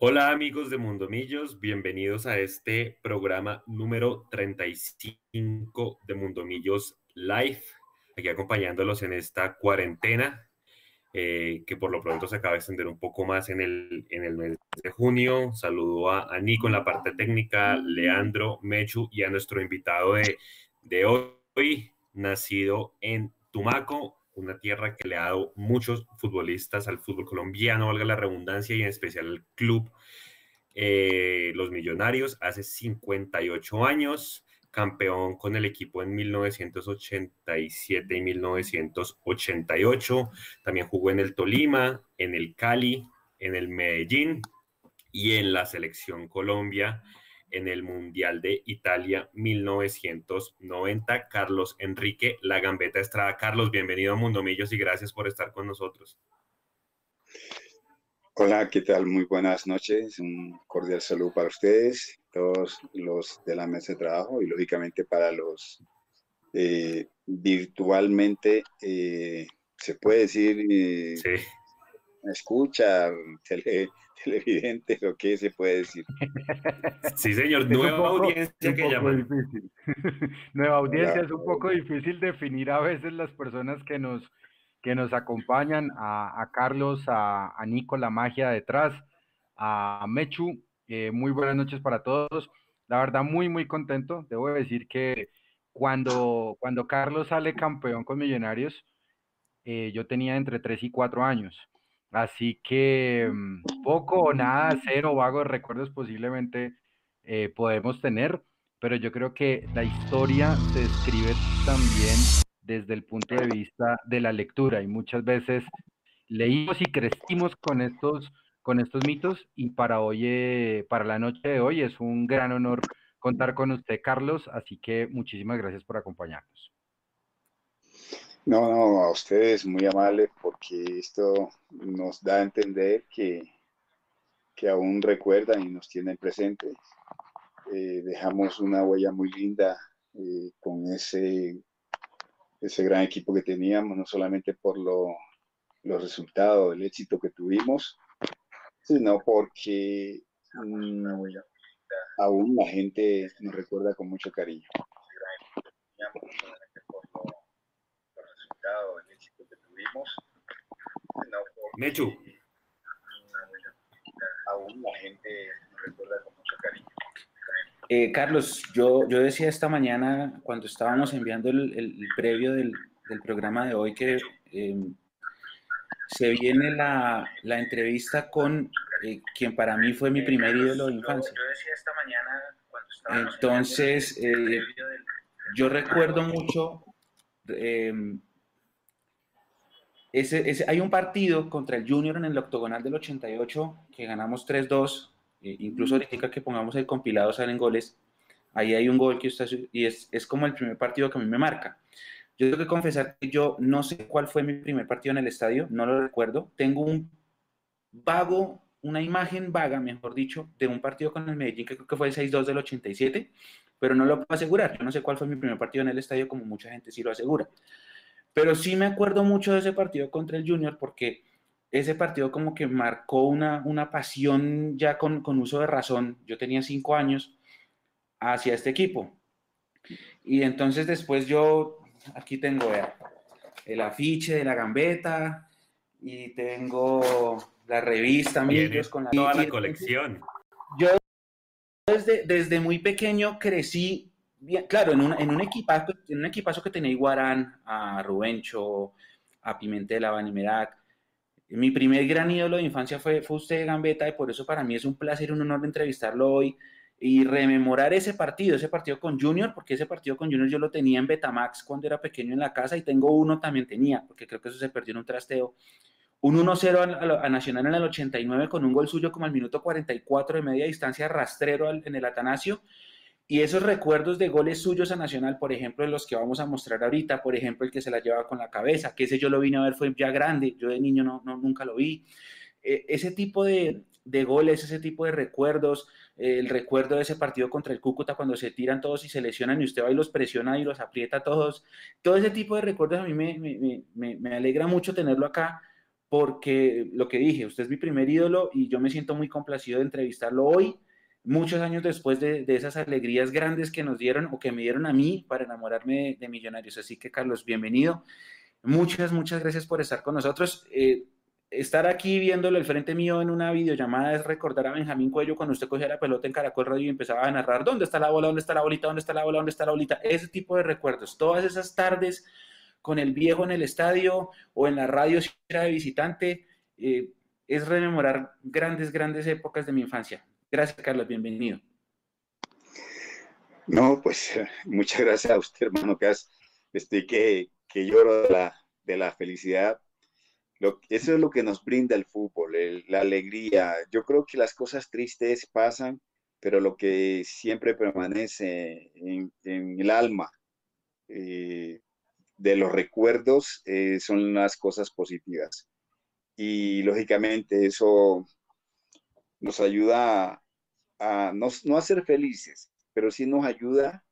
Hola amigos de Mundomillos, bienvenidos a este programa número 35 de Mundomillos Live, aquí acompañándolos en esta cuarentena eh, que por lo pronto se acaba de extender un poco más en el, en el mes de junio. Saludo a, Nico en la parte técnica, Leandro, Mechu y a nuestro invitado de, de hoy, nacido en Tumaco, una tierra que le ha dado muchos futbolistas al fútbol colombiano, valga la redundancia, y en especial al club eh, Los Millonarios, hace 58 años, campeón con el equipo en 1987 y 1988, también jugó en el Tolima, en el Cali, en el Medellín y en la selección Colombia en el Mundial de Italia 1990. Carlos Enrique La Gambeta Estrada. Carlos, bienvenido a Mundo Millos y gracias por estar con nosotros. Hola, ¿qué tal? Muy buenas noches. Un cordial saludo para ustedes, todos los de la mesa de trabajo y lógicamente para los eh, virtualmente, eh, se puede decir, eh, sí. escucha, tele, televidente o qué se puede decir. Sí, señor, nueva audiencia que llaman. nueva audiencia es un poco difícil definir a veces las personas que nos, que nos acompañan, a, Carlos, a, Nico, la magia detrás, a Mechu. Eh, muy buenas noches para todos. La verdad, muy, muy contento. Debo decir que cuando, cuando Carlos sale campeón con Millonarios, eh, yo tenía entre 3 y 4 años. Así que mm, poco o nada, cero vagos recuerdos posiblemente eh, podemos tener, pero yo creo que la historia se escribe también desde el punto de vista de la lectura y muchas veces leímos y crecimos con estos, con estos mitos y para hoy, eh, para la noche de hoy es un gran honor contar con usted, Carlos, así que muchísimas gracias por acompañarnos. No, no, a ustedes muy amable porque esto nos da a entender que, que aún recuerdan y nos tienen presente. Eh, dejamos una huella muy linda eh, con ese, ese gran equipo que teníamos, no solamente por lo, los resultados, el éxito que tuvimos, sino porque mm, aún la gente nos recuerda con mucho cariño. el éxito que tuvimos. Mechu. Aún la gente recuerda con mucho cariño. Eh, Carlos, yo, yo decía esta mañana cuando estábamos enviando el, el, previo del, del, programa de hoy que eh, se viene la, la entrevista con eh, quien para mí fue mi primer ídolo de infancia. Yo, yo decía esta mañana cuando estábamos Entonces, eh, yo recuerdo mucho ese, hay un partido contra el Junior en el octogonal del 88 que ganamos 3-2. Eh, incluso ahorita que pongamos el compilado salen goles. Ahí hay un gol que usted y es, es, como el primer partido que a mí me marca. Yo tengo que confesar que yo no sé cuál fue mi primer partido en el estadio, no lo recuerdo. Tengo un vago, una imagen vaga, mejor dicho, de un partido con el Medellín que creo que fue el 6-2 del 87, pero no lo puedo asegurar. Yo no sé cuál fue mi primer partido en el estadio, como mucha gente sí lo asegura. Pero sí me acuerdo mucho de ese partido contra el Junior porque ese partido como que marcó una, una pasión ya con, con uso de razón. Yo tenía cinco años hacia este equipo. Y entonces después yo, aquí tengo el afiche de la gambeta y tengo la revista, amigos, con la, toda la colección. Yo desde, desde muy pequeño crecí claro, en un, en un, equipazo, en un equipazo que tenía Iguarán, a Rubencho, a Pimentel, a Banimerac. Mi primer gran ídolo de infancia fue, fue usted, Gambetta, y por eso para mí es un placer un honor entrevistarlo hoy y rememorar ese partido, ese partido con Junior, porque ese partido con Junior yo lo tenía en Betamax cuando era pequeño en la casa y tengo uno también tenía, porque creo que eso se perdió en un trasteo. Un 1-0 a, Nacional en el 89 con un gol suyo como al minuto 44 de media distancia rastrero en el Atanasio y esos recuerdos de goles suyos a Nacional, por ejemplo, los que vamos a mostrar ahorita, por ejemplo, el que se la llevaba con la cabeza, que ese yo lo vine a ver fue ya grande, yo de niño no, nunca lo vi. E, ese tipo de, goles, ese tipo de recuerdos, el recuerdo de ese partido contra el Cúcuta cuando se tiran todos y se lesionan y usted va y los presiona y los aprieta todos, todo ese tipo de recuerdos a mí me, me alegra mucho tenerlo acá porque lo que dije, usted es mi primer ídolo y yo me siento muy complacido de entrevistarlo hoy, muchos años después de, esas alegrías grandes que nos dieron o que me dieron a mí para enamorarme de, Millonarios. Así que, Carlos, bienvenido. Muchas, muchas gracias por estar con nosotros. Eh, estar aquí viéndolo al frente mío en una videollamada es recordar a Benjamín Cuello cuando usted cogía la pelota en Caracol Radio y empezaba a narrar dónde está la bola, dónde está la bolita, dónde está la bola, dónde está la bolita. Ese tipo de recuerdos. Todas esas tardes con el viejo en el estadio o en la radio si era de visitante, eh, es rememorar grandes, grandes épocas de mi infancia. Gracias, Carlos, bienvenido. No, pues muchas gracias a usted, hermano, estoy que, que lloro de la, de la felicidad. Eso es lo que nos brinda el fútbol, la alegría. Yo creo que las cosas tristes pasan, pero lo que siempre permanece en, en el alma, eh, de los recuerdos eh, son las cosas positivas. Y lógicamente eso nos ayuda a, no, a ser felices, pero sí nos ayuda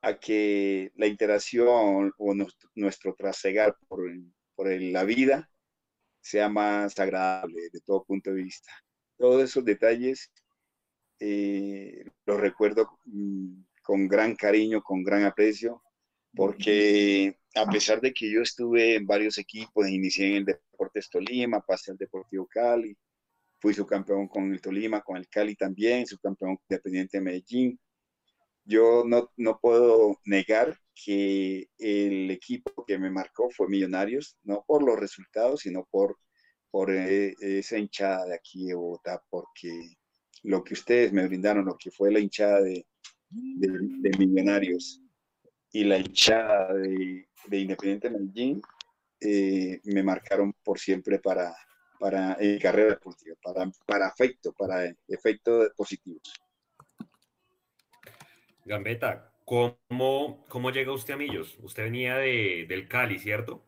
a que la interacción o nuestro, trasegar por, por la vida sea más agradable de todo punto de vista. Todos esos detalles eh, los recuerdo mm, con gran cariño, con gran aprecio, porque a pesar de que yo estuve en varios equipos, inicié en el Deportes Tolima, pasé al Deportivo Cali, fui subcampeón con el Tolima, con el Cali también, subcampeón independiente de Medellín. Yo no, no puedo negar que el equipo que me marcó fue Millonarios, no por los resultados, sino por, por eh, esa hinchada de aquí de Bogotá, porque lo que ustedes me brindaron, lo que fue la hinchada de, de, de Millonarios, y la hinchada de, de Independiente Medellín eh, me marcaron por siempre para, para en carrera deportiva, para, para efecto, para efectos positivos. Gambetta, ¿cómo, ¿cómo llega usted a Millos? Usted venía de, del Cali, ¿cierto?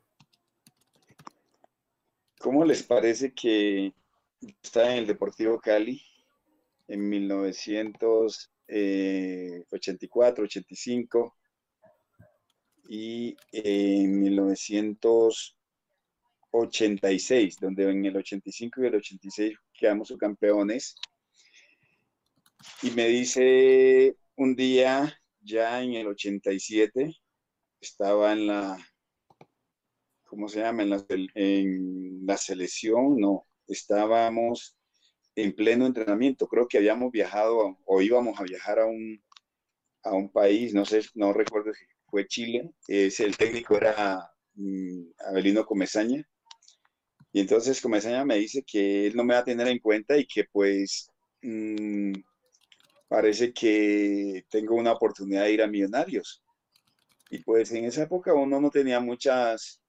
¿Cómo les parece que está en el Deportivo Cali en 1984, 85? y en 1986, donde en el 85 y el 86 quedamos subcampeones. Y me dice un día, ya en el 87, estaba en la, ¿cómo se llama? En la, selección, no, estábamos en pleno entrenamiento. Creo que habíamos viajado o íbamos a viajar a un, a un país, no sé, no recuerdo si fue Chile, el técnico era mm, Abelino Comezaña, y entonces Comezaña me dice que él no me va a tener en cuenta y que pues mm, parece que tengo una oportunidad de ir a Millonarios. Y pues en esa época uno no tenía muchas,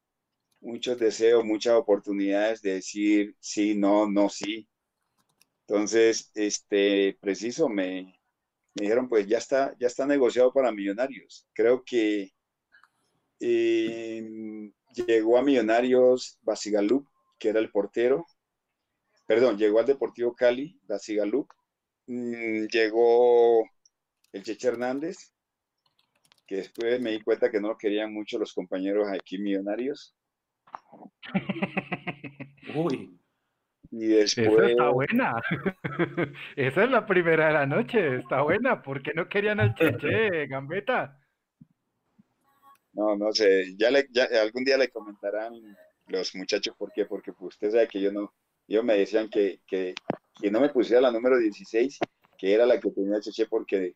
muchos deseos, muchas oportunidades de decir sí, no, no, sí. Entonces, este, preciso, me, dijeron, pues ya está, ya está negociado para Millonarios. Creo que em, llegó a Millonarios Basigalup, que era el portero. Perdón, llegó al Deportivo Cali, Basigalup. Mm, llegó el Cheche Hernández, que después me di cuenta que no lo querían mucho los compañeros aquí millonarios. Uy. Y después... Esa está buena. Esa es la primera de la noche, está buena. ¿Por qué no querían al Cheche, Gambeta? No, no sé, ya, le, ya algún día le comentarán los muchachos por qué, porque pues, usted sabe que yo no, ellos me decían que, que, que, no me pusiera la número 16, que era la que tenía Cheche porque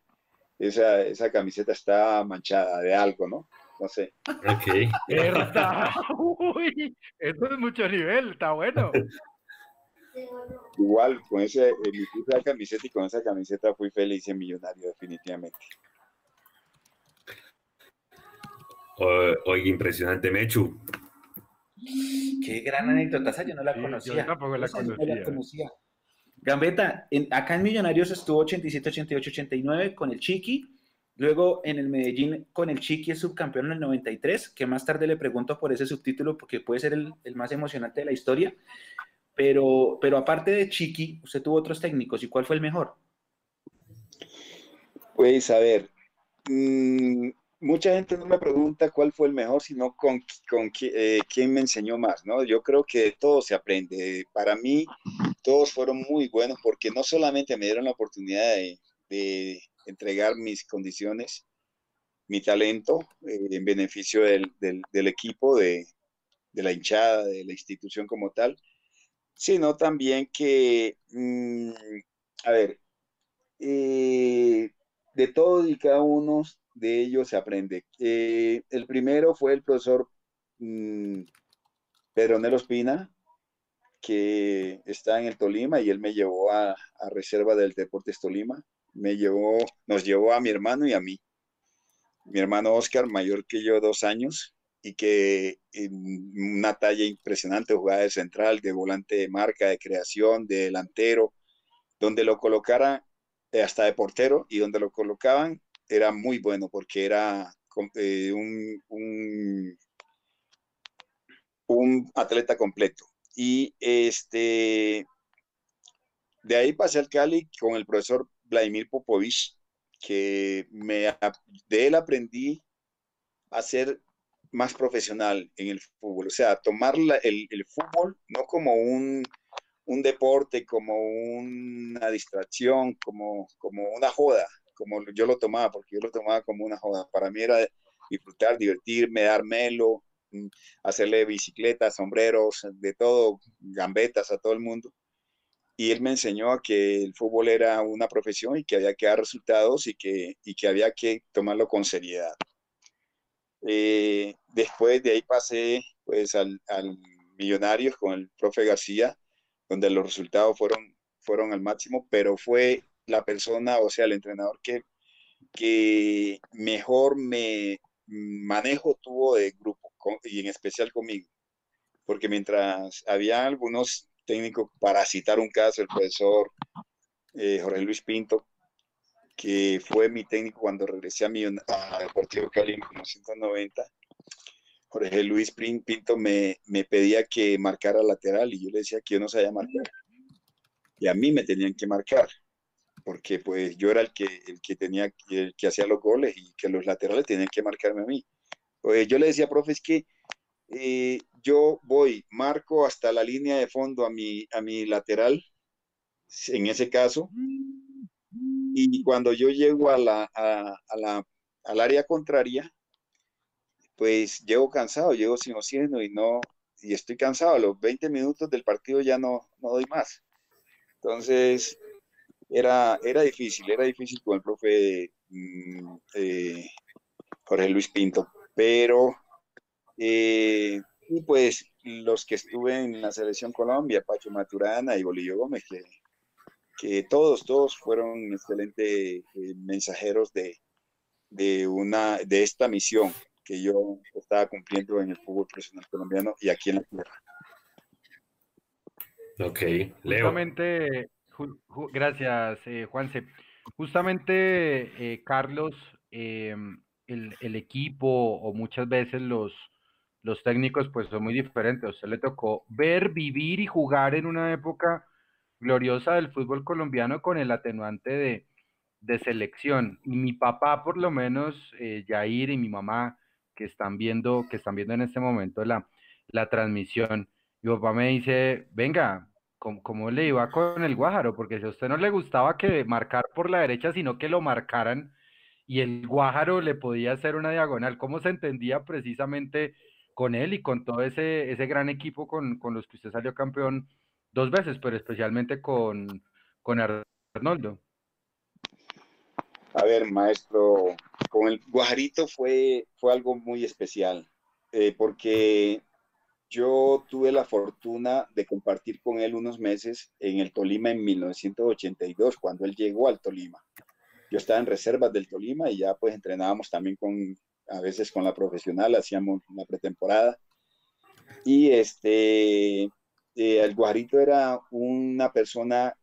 esa, esa camiseta está manchada de algo, ¿no? No sé. Ok. Uy, eso es mucho nivel, está bueno. Igual, con ese, mi camiseta y con esa camiseta fui feliz en millonario, definitivamente. Oye, impresionante, Mechu. Qué gran anécdota, esa yo no la conocía. Yo tampoco la conocía. Gambetta, acá en Millonarios estuvo 87, 88, 89 con el Chiqui. Luego en el Medellín con el Chiqui es subcampeón en el 93, que más tarde le pregunto por ese subtítulo porque puede ser el, el más emocionante de la historia. Pero, pero aparte de Chiqui, usted tuvo otros técnicos. ¿Y cuál fue el mejor? Pues a ver, mm, mucha gente no me pregunta cuál fue el mejor, sino con, con eh, quién me enseñó más, ¿no? Yo creo que todo se aprende. Para mí, todos fueron muy buenos porque no solamente me dieron la oportunidad de, entregar mis condiciones, mi talento eh, en beneficio del, del, equipo, de, de, la hinchada, de la institución como tal, sino también que, mm, a ver, eh, de todos y cada uno de ellos se aprende. Eh, el primero fue el profesor mm, Pedro Nelo Espina, que está en el Tolima y él me llevó a, a, reserva del Deportes Tolima. Me llevó, nos llevó a mi hermano y a mí. Mi hermano Oscar, mayor que yo dos años, y que en una talla impresionante, jugada de central, de volante de marca, de creación, de delantero, donde lo colocara eh, hasta de portero y donde lo colocaban era muy bueno porque era eh, un, un, atleta completo. Y este, de ahí pasé al Cali con el profesor Vladimir Popovich, que me, de él aprendí a ser más profesional en el fútbol, o sea, tomar el, el, fútbol no como un, un, deporte, como una distracción, como, como una joda, como yo lo tomaba, porque yo lo tomaba como una joda. Para mí era disfrutar, divertirme, dar melo, mm, hacerle bicicletas, sombreros, de todo, gambetas a todo el mundo. Y él me enseñó a que el fútbol era una profesión y que había que dar resultados y que, y que había que tomarlo con seriedad. Eh, después de ahí pasé pues al, al, Millonarios con el profe García, donde los resultados fueron, fueron al máximo, pero fue la persona, o sea, el entrenador que, que mejor me manejo tuvo de grupo y en especial conmigo. Porque mientras había algunos técnicos, para citar un caso, el profesor eh, Jorge Luis Pinto, que fue mi técnico cuando regresé a, mi, a Deportivo Cali en 1990, Jorge Luis Pinto me, me, pedía que marcara lateral y yo le decía que yo no sabía marcar. Y a mí me tenían que marcar porque pues yo era el que, el que tenía, el que hacía los goles y que los laterales tenían que marcarme a mí. Pues yo le decía, profe, es que eh, yo voy, marco hasta la línea de fondo a mi, a mi lateral, en ese caso, y cuando yo llego a la, a, la, al área contraria, pues llego cansado, llego sin oxígeno y no, y estoy cansado, a los 20 minutos del partido ya no, no doy más. Entonces, era, era difícil, era difícil con el profe mm, eh, Jorge Luis Pinto, pero eh, y pues los que estuve en la selección Colombia, Pacho Maturana y Bolillo Gómez, que, que todos, todos fueron excelentes eh, mensajeros de, de, una, de esta misión que yo estaba cumpliendo en el fútbol profesional colombiano y aquí en la tierra. Ok, Leo. Gracias, eh, Juanse. Justamente, eh, Carlos, em, el, equipo o muchas veces los, los técnicos pues son muy diferentes. A usted le tocó ver, vivir y jugar en una época gloriosa del fútbol colombiano con el atenuante de, selección. Y mi papá, por lo menos, eh, Jair y mi mamá, que están viendo, que están viendo en este momento la, la transmisión, mi papá me dice, venga, ¿cómo, le iba con el Guájaro? Porque si a usted no le gustaba que marcar por la derecha, sino que lo marcaran y el Guájaro le podía hacer una diagonal, ¿cómo se entendía precisamente con él y con todo ese, ese gran equipo con, con los que usted salió campeón dos veces, pero especialmente con, con Arnoldo? A ver, maestro, con el Guajarito fue, fue algo muy especial, eh, porque yo tuve la fortuna de compartir con él unos meses en el Tolima en 1982, cuando él llegó al Tolima. Yo estaba en reservas del Tolima y ya pues entrenábamos también con, a veces con la profesional, hacíamos la pretemporada. Y este, eh, el Guajarito era una persona,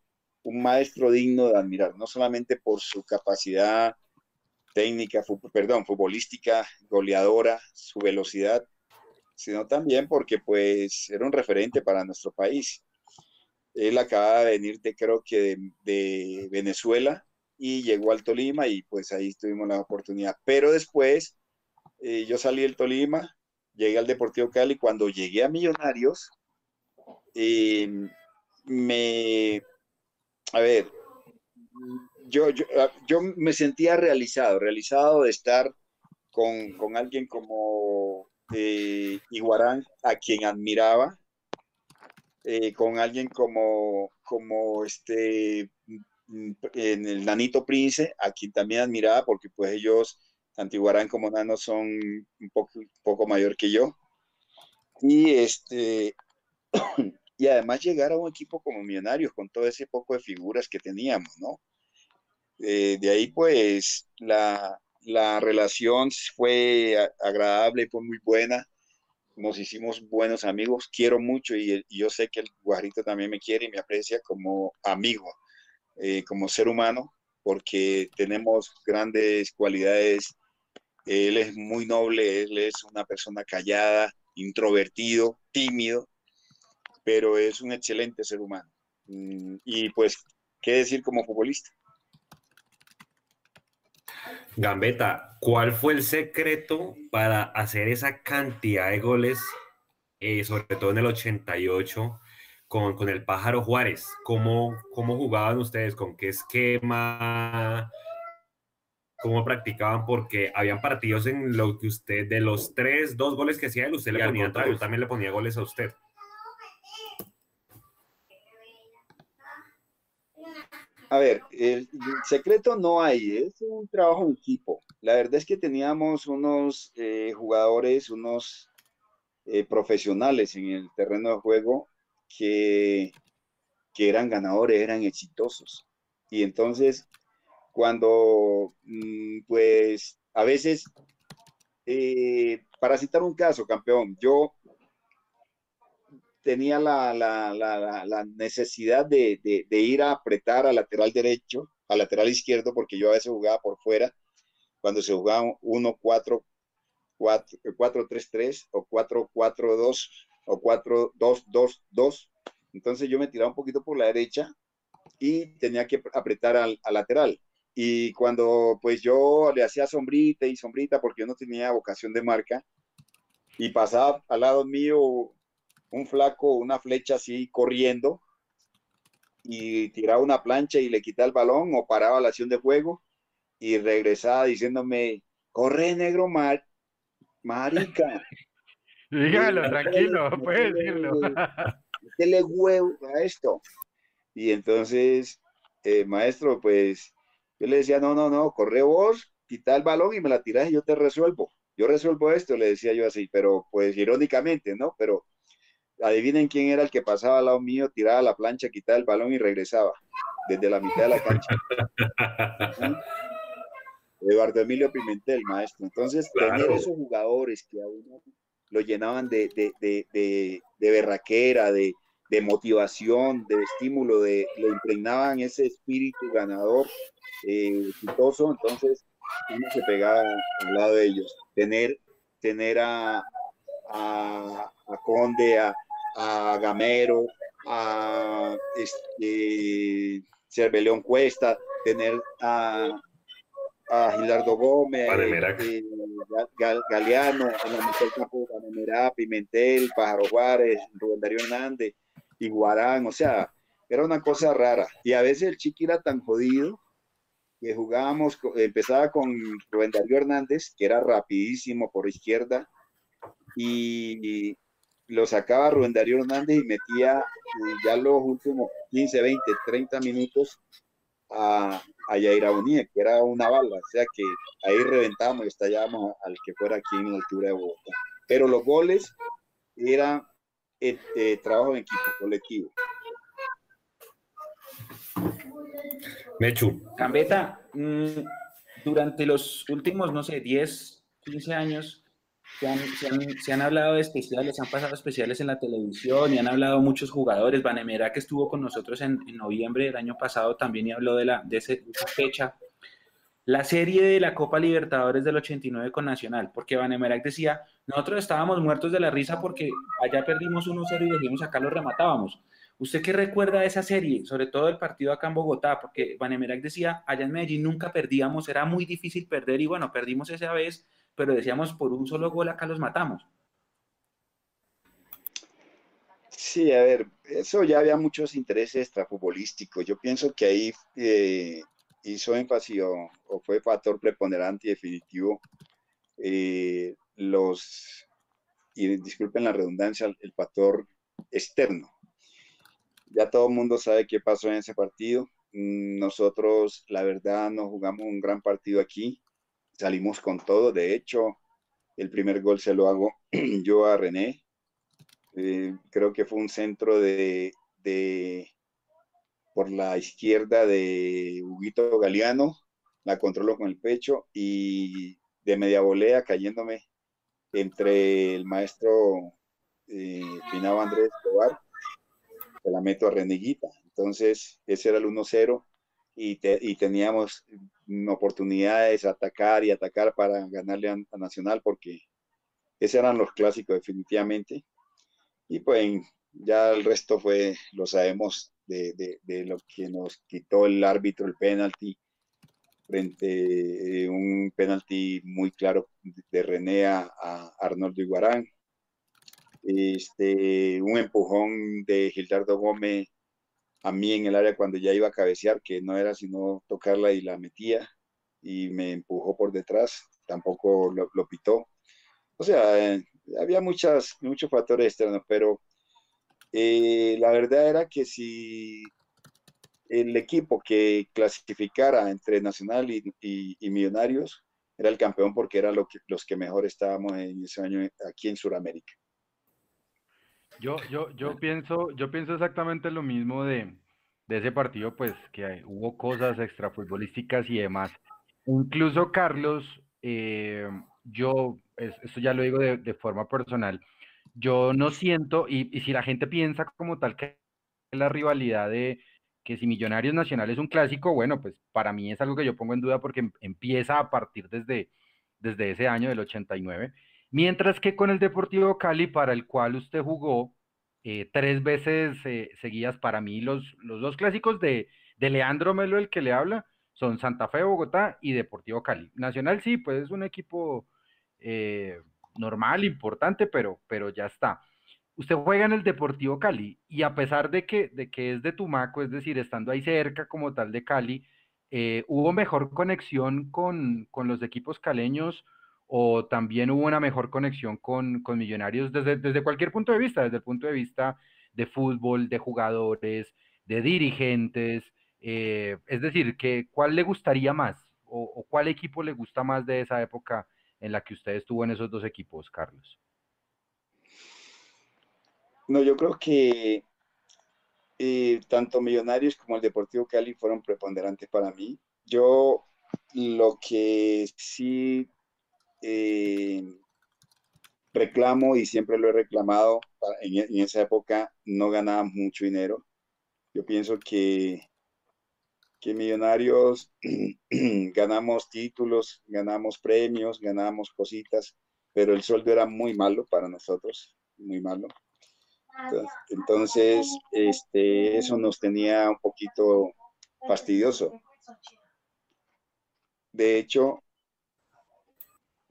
un maestro digno de admirar, no solamente por su capacidad técnica, perdón, futbolística, goleadora, su velocidad, sino también porque pues era un referente para nuestro país. Él acaba de venir de, creo que de, Venezuela y llegó al Tolima y pues ahí tuvimos la oportunidad. Pero después eh, yo salí del Tolima, llegué al Deportivo Cali. Cuando llegué a Millonarios, eh, me, a ver, yo, ah, yo, me sentía realizado, realizado de estar con, alguien como eh, Iguarán, a quien admiraba, eh, con alguien como, como este, mm, en el Nanito Prince, a quien también admiraba, porque pues ellos, tanto Iguarán como Nano, son un poco, poco mayor que yo. Y este, y además llegar a un equipo como Millonarios con todo ese poco de figuras que teníamos, ¿no? Eh, de ahí pues la, relación fue agradable, fue muy buena, nos hicimos buenos amigos, quiero mucho y, yo sé que el Guajarito también me quiere y me aprecia como amigo, eh, como ser humano, porque tenemos grandes cualidades. Él es muy noble, él es una persona callada, introvertido, tímido, pero es un excelente ser humano. Mm, y pues, ¿qué decir como futbolista? Gambetta, ¿cuál fue el secreto para hacer esa cantidad de goles, eh, sobre todo en el 88, con, con el Pájaro Juárez? ¿Cómo, ¿Cómo jugaban ustedes? ¿Con qué esquema? cómo practicaban, porque habían partidos en los que usted, de los tres, dos goles que hacía él, usted le ponía, yo también le ponía goles a usted. A ver, el secreto no hay, es un trabajo en equipo. La verdad es que teníamos unos eh, jugadores, unos eh, profesionales en el terreno de juego que, que eran ganadores, eran exitosos. Y entonces cuando, mm, pues, a veces, eh, para citar un caso, campeón, yo tenía la, necesidad de, ir a apretar al lateral derecho, al lateral izquierdo, porque yo a veces jugaba por fuera, cuando se jugaba 1, 4, 4, 3, 3 o 4, 4, 2 o 4, 2, 2, 2. Entonces yo me tiraba un poquito por la derecha y tenía que apretar al lateral. Y cuando pues yo le hacía sombrita y sombrita porque yo no tenía vocación de marca y pasaba al lado mío un flaco, una flecha así corriendo y tiraba una plancha y le quitaba el balón o paraba la acción de juego y regresaba diciéndome, corre negro mar, marica. Dígalo, tranquilo, puede decirlo. le huevo a esto. Y entonces, eh, maestro, pues yo le decía, no, no, no, corre vos, quita el balón y me la tiras y yo te resuelvo. Yo resuelvo esto, le decía yo así, pero pues irónicamente, ¿no? Pero adivinen quién era el que pasaba al lado mío, tiraba la plancha, quitaba el balón y regresaba desde la mitad de la cancha. Eduardo Emilio Pimentel, maestro. Entonces, tener esos jugadores que a uno lo llenaban de, de, de, de, berraquera, de, de motivación, de estímulo, de, le impregnaban ese espíritu ganador, eh, exitoso, entonces uno se pegaba al lado de ellos. Tener, tener a, a, Conde, a, a, Gamero, a este, Cerveleón Cuesta, tener a, a Gilardo Gómez, eh, Galeano, en la mujer campo Pimentel, Pájaro Juárez, Rubén Darío Hernández, Iguarán, o sea, era una cosa rara. Y a veces el chiqui era tan jodido que jugábamos, empezaba con Rubén Darío Hernández, que era rapidísimo por izquierda, y lo sacaba Rubén Darío Hernández y metía eh, ya los últimos 15, 20, 30 minutos a, a Yair que era una bala, o sea que ahí reventábamos y estallábamos al que fuera aquí en la altura de Bogotá. Pero los goles eran eh, trabajo en equipo, colectivo. Mechu. Cambeta, mm, durante los últimos, no sé, 10, 15 años, se han, se, han, hablado de especiales, han pasado especiales en la televisión y han hablado muchos jugadores. Vanemera, que estuvo con nosotros en, noviembre del año pasado, también y habló de, la, de, esa fecha. La serie de la Copa Libertadores del 89 con Nacional, porque Vanemerac decía, nosotros estábamos muertos de la risa porque allá perdimos 1-0 y dijimos acá lo rematábamos. ¿Usted qué recuerda de esa serie? Sobre todo el partido acá en Bogotá, porque Vanemerac decía, allá en Medellín nunca perdíamos, era muy difícil perder y bueno, perdimos esa vez, pero decíamos, por un solo gol acá los matamos. Sí, a ver, eso ya había muchos intereses extrafutbolísticos. Yo pienso que ahí eh, hizo énfasis o, fue factor preponderante y definitivo eh, los, y disculpen la redundancia, el factor externo. Ya todo el mundo sabe qué pasó en ese partido. Nosotros, la verdad, no jugamos un gran partido aquí. Salimos con todo. De hecho, el primer gol se lo hago yo a René. Eh, creo que fue un centro de, de, por la izquierda de Huguito Galeano. La controlo con el pecho y de media volea cayéndome entre el maestro eh, Andrés Escobar se la meto a Reneguita. Entonces, ese era el 1-0 y, y, teníamos oportunidades de atacar y atacar para ganarle a, Nacional porque esos eran los clásicos definitivamente. Y pues ya el resto fue, lo sabemos, de, de, lo que nos quitó el árbitro, el penalti, frente a un penalti muy claro de René a, a Arnoldo Iguarán este, un empujón de Gildardo Gómez a mí en el área cuando ya iba a cabecear, que no era sino tocarla y la metía, y me empujó por detrás, tampoco lo, pitó. O sea, eh, había muchas, muchos factores externos, pero eh, la verdad era que si el equipo que clasificara entre Nacional y, Millonarios era el campeón porque era lo que, los que mejor estábamos en ese año aquí en Sudamérica. Yo, yo, yo pienso, yo pienso exactamente lo mismo de, ese partido, pues que hubo cosas extrafutbolísticas y demás. Incluso Carlos, eh, yo, esto ya lo digo de, forma personal, yo no siento, y, y, si la gente piensa como tal que la rivalidad de que si Millonarios Nacional es un clásico, bueno, pues para mí es algo que yo pongo en duda porque em, empieza a partir desde, desde ese año del 89. Mientras que con el Deportivo Cali, para el cual usted jugó eh, tres veces eh, seguidas, para mí los, los dos clásicos de, Leandro Melo, el que le habla, son Santa Fe, Bogotá y Deportivo Cali. Nacional sí, pues es un equipo eh, normal, importante, pero, pero ya está. Usted juega en el Deportivo Cali y a pesar de que, de que es de Tumaco, es decir, estando ahí cerca como tal de Cali, hubo mejor conexión con, con los equipos caleños o también hubo una mejor conexión con, Millonarios desde, desde cualquier punto de vista, desde el punto de vista de fútbol, de jugadores, de dirigentes, eh, es decir, que, ¿cuál le gustaría más o, cuál equipo le gusta más de esa época en la que usted estuvo en esos dos equipos, Carlos? No, yo creo que eh, tanto Millonarios como el Deportivo Cali fueron preponderantes para mí. Yo lo que sí eh, reclamo y siempre lo he reclamado, en, esa época no ganaba mucho dinero. Yo pienso que, que Millonarios ganamos títulos, ganamos premios, ganamos cositas, pero el sueldo era muy malo para nosotros, muy malo. Entonces, este, eso nos tenía un poquito fastidioso. De hecho,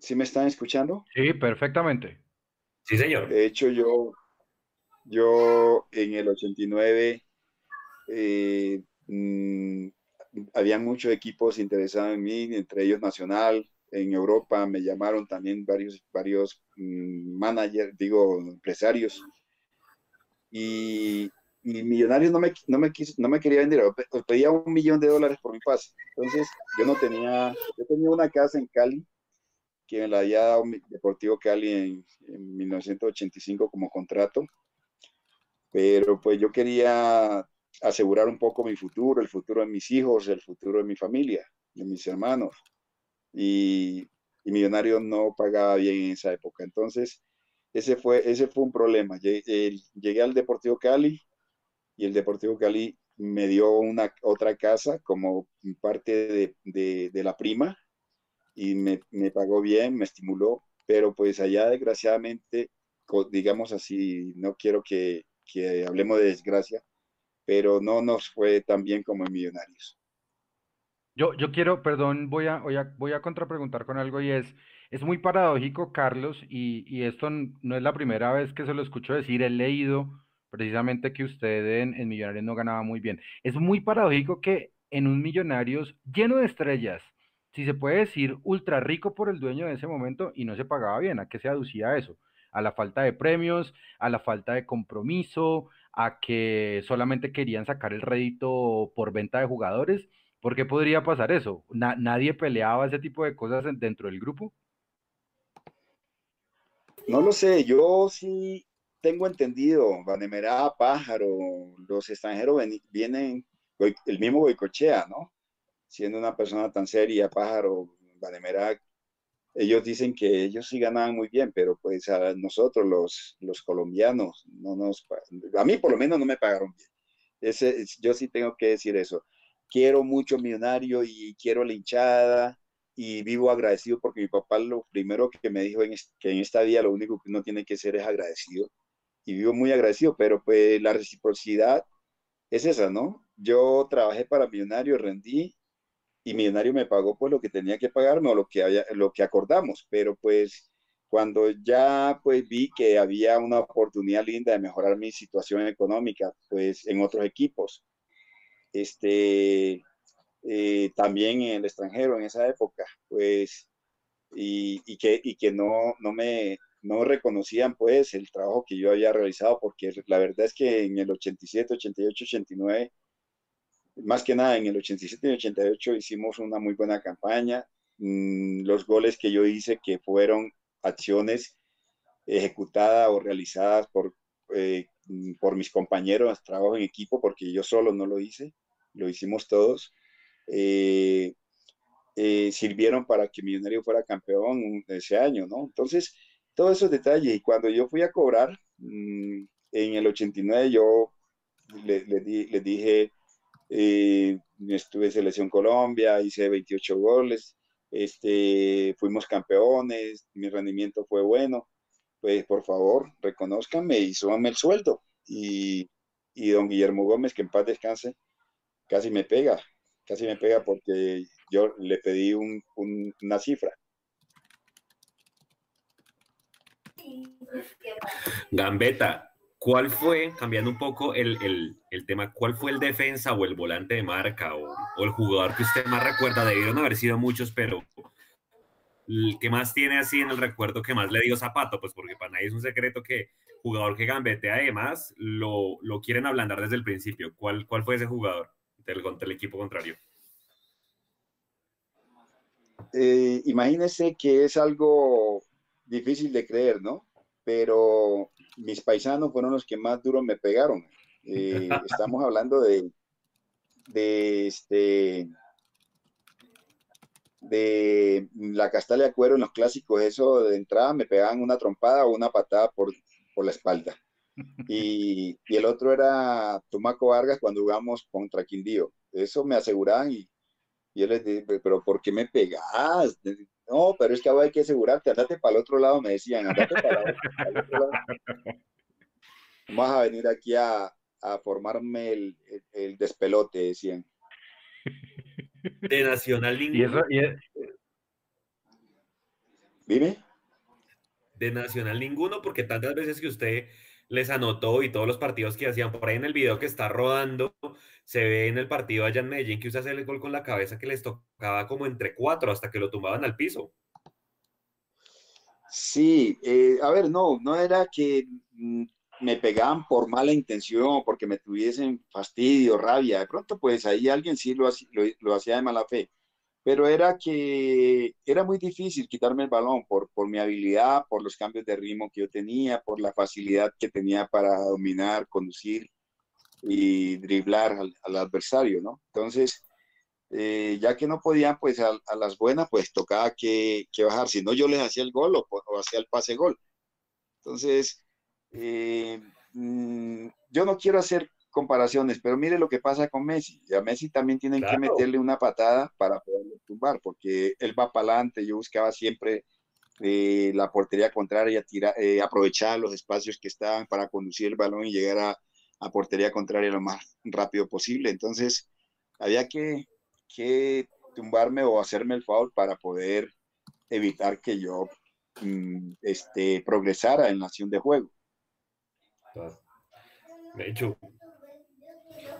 ¿Sí me están escuchando? Sí, perfectamente. Sí, señor. De hecho, yo, yo en el 89 eh, mm, había muchos equipos interesados en mí, entre ellos Nacional. En Europa me llamaron también varios, varios mm, managers, digo, empresarios. Y, Millonarios no me, no, me no me quería vender, pedía un millón de dólares por mi pase. Entonces, yo no tenía, yo tenía una casa en Cali que me la había dado Deportivo Cali en, en 1985 como contrato, pero pues yo quería asegurar un poco mi futuro, el futuro de mis hijos, el futuro de mi familia, de mis hermanos. Y, y Millonario no pagaba bien en esa época. Entonces, ese fue, ese fue un problema. Llegué, al Deportivo Cali y el Deportivo Cali me dio una otra casa como parte de, de la prima y me, me pagó bien, me estimuló, pero pues allá desgraciadamente, digamos así, no quiero que, que hablemos de desgracia, pero no nos fue tan bien como en Millonarios. Yo, yo quiero, perdón, voy a, voy a, voy a contrapreguntar con algo y es, Es muy paradójico, Carlos, y, esto no es la primera vez que se lo escucho decir, he leído precisamente que usted en, en Millonarios no ganaba muy bien. Es muy paradójico que en un Millonarios lleno de estrellas, si se puede decir ultra rico por el dueño de ese momento y no se pagaba bien, ¿a qué se aducía eso? A la falta de premios, a la falta de compromiso, a que solamente querían sacar el rédito por venta de jugadores. ¿Por qué podría pasar eso? ¿Nadie peleaba ese tipo de cosas dentro del grupo? No lo sé, yo sí tengo entendido, Vanemerá, Pájaro, los extranjeros vienen, el mismo Boicochea, ¿no? Siendo una persona tan seria, Pájaro, Vanemerá, ellos dicen que ellos sí ganaban muy bien, pero pues a nosotros los, los colombianos, no nos, a mí por lo menos no me pagaron bien. Ese, yo sí tengo que decir eso. Quiero mucho millonario y quiero la hinchada y vivo agradecido porque mi papá lo primero que me dijo en, que en esta vida lo único que uno tiene que ser es agradecido y vivo muy agradecido, pero pues la reciprocidad es esa, ¿no? Yo trabajé para Millonario, rendí y Millonario me pagó pues lo que tenía que pagarme o lo que, haya, lo que acordamos, pero pues cuando ya pues vi que había una oportunidad linda de mejorar mi situación económica pues en otros equipos, este, eh, también en el extranjero en esa época, pues, y, y que, y que no, no, me, no reconocían pues el trabajo que yo había realizado, porque la verdad es que en el 87, 88, 89, más que nada en el 87 y 88 hicimos una muy buena campaña. Mm, los goles que yo hice, que fueron acciones ejecutadas o realizadas por, eh, por mis compañeros, trabajo en equipo, porque yo solo no lo hice, lo hicimos todos. Eh, eh, sirvieron para que Millonario fuera campeón ese año, ¿no? Entonces, todos esos detalles. Y cuando yo fui a cobrar, mm, en el 89 yo le, le, dije, eh, estuve en Selección Colombia, hice 28 goles, este, fuimos campeones, mi rendimiento fue bueno, pues por favor, reconozcanme y súbanme el sueldo. Y, y don Guillermo Gómez, que en paz descanse, casi me pega, casi me pega porque yo le pedí un, una cifra. Gambetta, ¿cuál fue, cambiando un poco el, tema, cuál fue el defensa o el volante de marca o, el jugador que usted más recuerda? Debieron haber sido muchos, pero el que más tiene así en el recuerdo que más le dio zapato, pues porque para nadie es un secreto que jugador que gambetea además lo, lo quieren ablandar desde el principio. ¿Cuál, cuál fue ese jugador del, del equipo contrario? Eh, imagínese que es algo difícil de creer, ¿no? Pero mis paisanos fueron los que más duro me pegaron. Eh, estamos hablando de, de este de la castalia de cuero en los clásicos, eso de entrada me pegaban una trompada o una patada por, por la espalda. Y, y, el otro era Tomaco Vargas cuando jugamos contra Quindío. Eso me aseguraban y, y yo les dije, pero ¿por qué me pegas? No, pero es que ahora hay que asegurarte, andate para el otro lado, me decían, andate para, el otro lado. Vamos a venir aquí a, a formarme el, el, despelote, decían. De Nacional ninguno. Dime. De Nacional ninguno, porque tantas veces que usted les anotó y todos los partidos que hacían por ahí en el video que está rodando, se ve en el partido allá en Medellín que usted hace el gol con la cabeza que les tocaba como entre cuatro hasta que lo tumbaban al piso. Sí, eh, a ver, no, no era que mm, me pegaban por mala intención, porque me tuviesen fastidio, rabia. De pronto, pues ahí alguien sí lo, lo hacía de mala fe pero era que era muy difícil quitarme el balón por, por mi habilidad, por los cambios de ritmo que yo tenía, por la facilidad que tenía para dominar, conducir y driblar al, adversario, ¿no? Entonces, eh, ya que no podían, pues a, las buenas, pues tocaba que, que, bajar, si no yo les hacía el gol o, o hacía el pase gol. Entonces, eh, mm, yo no quiero hacer comparaciones, pero mire lo que pasa con Messi. A Messi también tienen que meterle una patada para poderlo tumbar, porque él va para adelante. Yo buscaba siempre eh, la portería contraria, tira, eh, aprovechar los espacios que estaban para conducir el balón y llegar a, a portería contraria lo más rápido posible. Entonces, había que, que tumbarme o hacerme el foul para poder evitar que yo mm, este, progresara en la acción de juego. De hecho.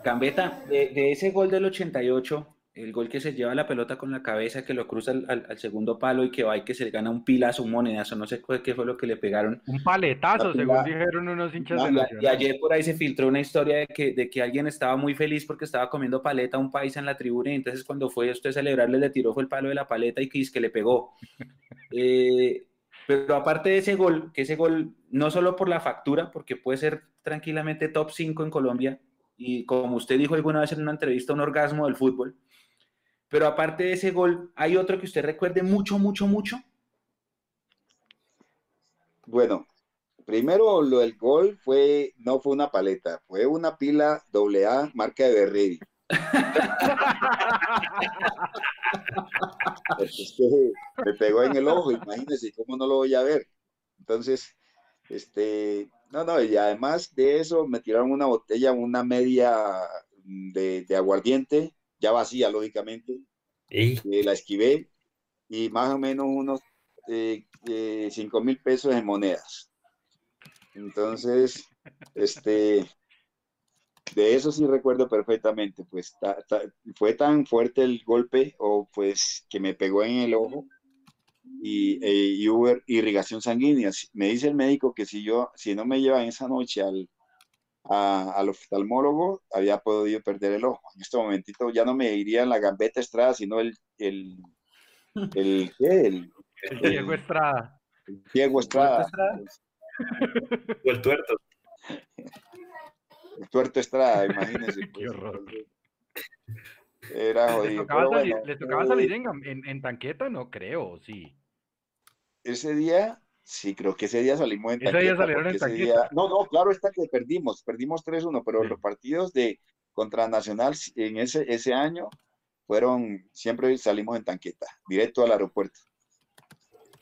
Gambetta, de, de, ese gol del 88, el gol que se lleva la pelota con la cabeza, que lo cruza al, al, segundo palo y que va y que se le gana un pilazo, un monedazo, no sé qué fue lo que le pegaron. Un paletazo, según dijeron unos hinchas no, de y, y ayer por ahí se filtró una historia de que, de que alguien estaba muy feliz porque estaba comiendo paleta a un país en la tribuna y entonces cuando fue usted a celebrarle le tiró fue el palo de la paleta y que, que le pegó. eh, pero aparte de ese gol, que ese gol no solo por la factura, porque puede ser tranquilamente top 5 en Colombia, y como usted dijo alguna vez en una entrevista, un orgasmo del fútbol, pero aparte de ese gol, ¿hay otro que usted recuerde mucho, mucho, mucho? Bueno, primero lo del gol fue, no fue una paleta, fue una pila AA marca de es que me pegó en el ojo, imagínense cómo no lo voy a ver. Entonces, este, no, no, y además de eso me tiraron una botella, una media de, de aguardiente ya vacía, lógicamente. Eh, la esquivé y más o menos unos eh, eh, 5 mil pesos en monedas. Entonces, este, de eso sí recuerdo perfectamente, pues ta, ta, fue tan fuerte el golpe o pues que me pegó en el ojo y, eh, y, hubo irrigación sanguínea. Me dice el médico que si yo, si no me llevan esa noche al, a, al oftalmólogo, había podido perder el ojo. En este momentito ya no me iría en la gambeta Estrada, sino el, el, el, ¿qué? el, el Diego Estrada. El Diego Estrada. O el tuerto. El tuerto Estrada, imagínense. Qué pues. horror. Era jodido. ¿Les tocaba, salir, bueno, ¿les tocaba salir en, en, en tanqueta? No creo, sí. Ese día, sí, creo que ese día salimos en Ese día salieron en día- No, no, claro está que perdimos, perdimos 3-1, pero Sí. los partidos de contra Nacional en ese, ese año fueron, siempre salimos en tanqueta, directo al aeropuerto.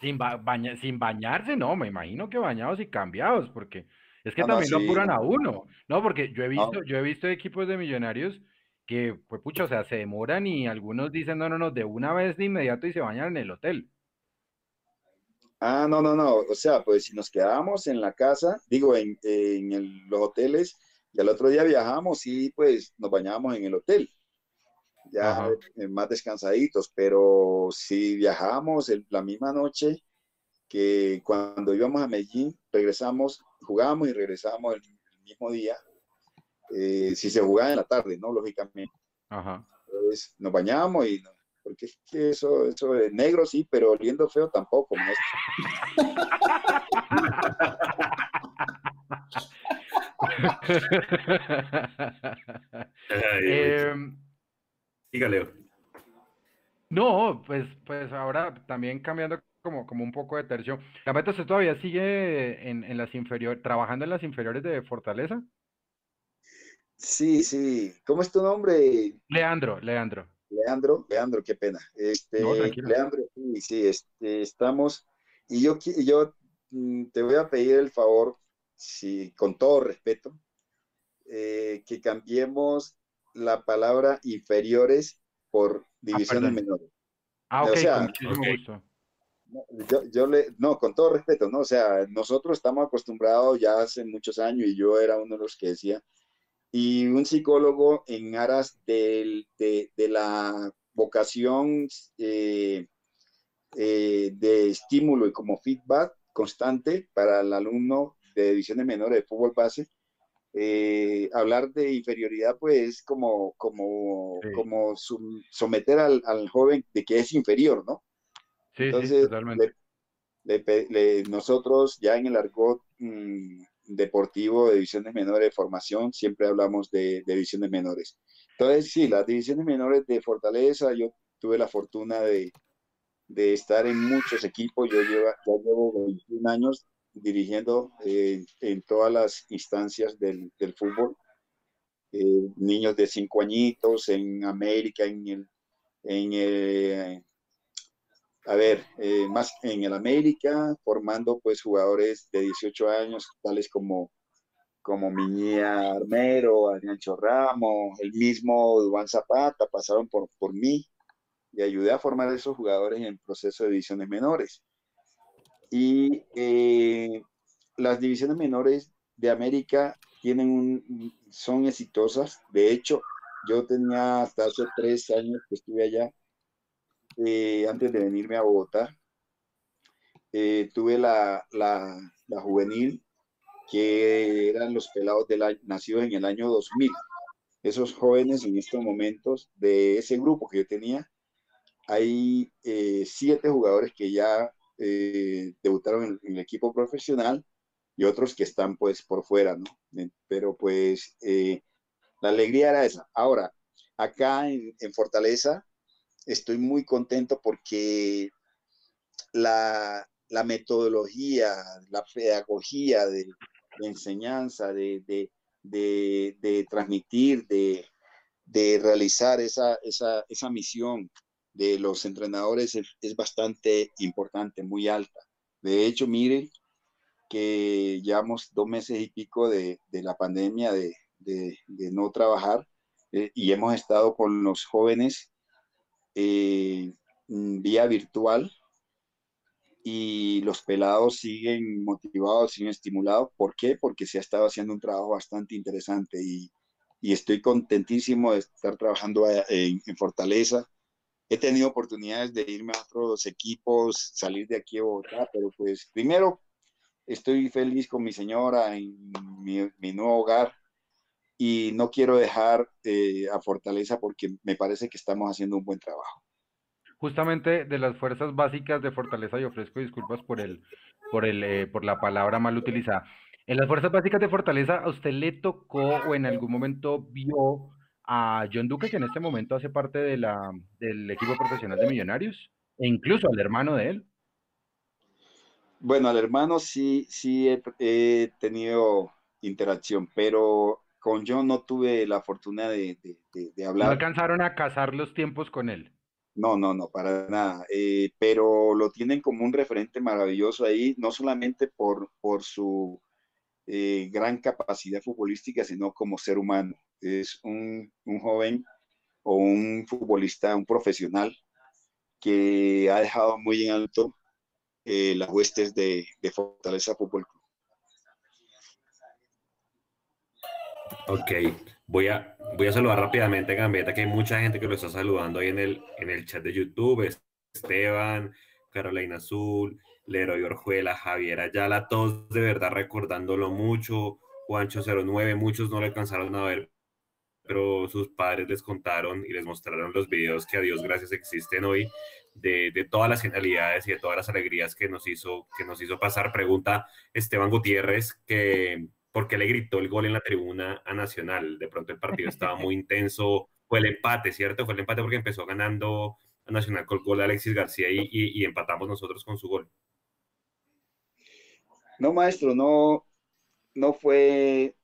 Sin, ba- baña- sin bañarse, no, me imagino que bañados y cambiados, porque es que No, no, también lo sí, apuran no. a uno, ¿no? Porque yo he visto, yo he visto equipos de millonarios que, pues pucha, o sea, se demoran y algunos dicen, no, no, no, de una vez de inmediato y se bañan en el hotel. Ah, no, no, no, o sea, pues si nos quedábamos en la casa, digo, en, en el- los hoteles, y al otro día viajamos y pues nos bañábamos en el hotel, ya Ajá. eh, más descansaditos, pero si viajábamos el- la misma noche que cuando íbamos a Medellín, regresamos, jugábamos y regresábamos el, el mismo día, eh, si se jugaba en la tarde, ¿no? Lógicamente, Ajá. pues nos bañábamos y, no- porque es que eso, eso de negro sí, pero oliendo feo tampoco, maestro. Ay, diga, Leo. no, pues, pues ahora también cambiando como, como un poco de tercio. Gambetta, ¿usted todavía sigue en, en las inferiores, trabajando en las inferiores de Fortaleza? Sí, sí. ¿Cómo es tu nombre? Leandro, Leandro. Leandro, Leandro, qué pena. Este, No. Leandro, sí, sí, este, estamos, y yo, yo mm, te voy a pedir el favor, si, con todo respeto, eh, que cambiemos la palabra inferiores por divisiones perdón. menores. Ah, O ok, sea, con muchísimo gusto. Yo, yo le, no, con todo respeto, ¿no? O sea, nosotros estamos acostumbrados ya hace muchos años y yo era uno de los que decía, y un psicólogo en aras del- de, de la vocación eh, eh, de estímulo y como feedback constante para el alumno de divisiones menores de fútbol base, eh, hablar de inferioridad pues es como, como, Sí. como someter al, al joven de que es inferior, ¿no? Sí, sí, Entonces, totalmente. le- le le- nosotros ya en el argot mm, deportivo de divisiones menores de formación siempre hablamos de, divisiones menores. Entonces, sí, las divisiones menores de Fortaleza, yo tuve la fortuna de, de estar en muchos equipos, yo lleva- ya llevo 21 años dirigiendo eh, en todas las instancias del, del fútbol. Eh, niños de 5 añitos en América, en en el a ver, eh, más en el América, formando pues jugadores de 18 años, tales como, como Miñía Armero, Adrián Chorramo, el mismo Duván Zapata, pasaron por, por mí. y ayudé a formar a esos jugadores en proceso de divisiones menores. Y eh, las divisiones menores de América tienen un, son exitosas. De hecho, yo tenía hasta hace tres años que estuve allá, eh, antes de venirme a Bogotá. Eh, tuve la, la, la, juvenil, que eran los pelados del nacidos en el año 2000. Esos jóvenes en estos momentos de ese grupo que yo tenía, hay eh, siete jugadores que ya debutaron en, en el equipo profesional y otros que están pues por fuera, ¿no? Pero pues eh, la alegría era esa. Ahora, acá en, Fortaleza estoy muy contento porque la, metodología, la pedagogía de, enseñanza, de, transmitir, de, realizar esa, esa, misión de los entrenadores es, es, bastante importante, muy alta. De hecho, mire, que llevamos dos meses y pico de, la pandemia, de, no trabajar, eh, y hemos estado con los jóvenes eh, vía virtual y los pelados siguen motivados, siguen estimulados. ¿Por qué? Porque se ha estado haciendo un trabajo bastante interesante y, estoy contentísimo de estar trabajando eh, en, en, Fortaleza. He tenido oportunidades de irme a otros equipos, salir de aquí a Bogotá, pero pues primero estoy feliz con mi señora en mi, nuevo hogar y no quiero dejar eh, a Fortaleza porque me parece que estamos haciendo un buen trabajo. Justamente de las fuerzas básicas de Fortaleza, y ofrezco disculpas por, el, por, el, eh, por la palabra mal utilizada. En las fuerzas básicas de Fortaleza, ¿a usted le tocó o en algún momento vio a John Duque, que en este momento hace parte de la, del equipo profesional de Millonarios, e incluso al hermano de él? Bueno, al hermano sí, sí he, tenido interacción, pero con John no tuve la fortuna de, hablar. ¿No alcanzaron a cazar los tiempos con él? No, no, no, para nada. Eh, pero lo tienen como un referente maravilloso ahí, no solamente por, por su eh, gran capacidad futbolística, sino como ser humano. Es un, un joven o un futbolista, un profesional que ha dejado muy en alto eh, las huestes de, Fortaleza Fútbol Club. Ok, voy a, voy a saludar rápidamente a Gambetta, que hay mucha gente que lo está saludando ahí en el, en el chat de YouTube. Esteban, Carolina Azul, Leroy Orjuela, Javier Ayala, todos de verdad recordándolo mucho. Juancho 09, muchos no le alcanzaron a ver, pero sus padres les contaron y les mostraron los videos que a Dios gracias existen hoy de, todas las genialidades y de todas las alegrías que nos hizo, que nos hizo pasar. Pregunta Esteban Gutiérrez que por qué le gritó el gol en la tribuna a Nacional. De pronto el partido estaba muy intenso. Fue el empate, ¿cierto? Fue el empate porque empezó ganando a Nacional con el gol de Alexis García y, empatamos nosotros con su gol. No, maestro, no, no fue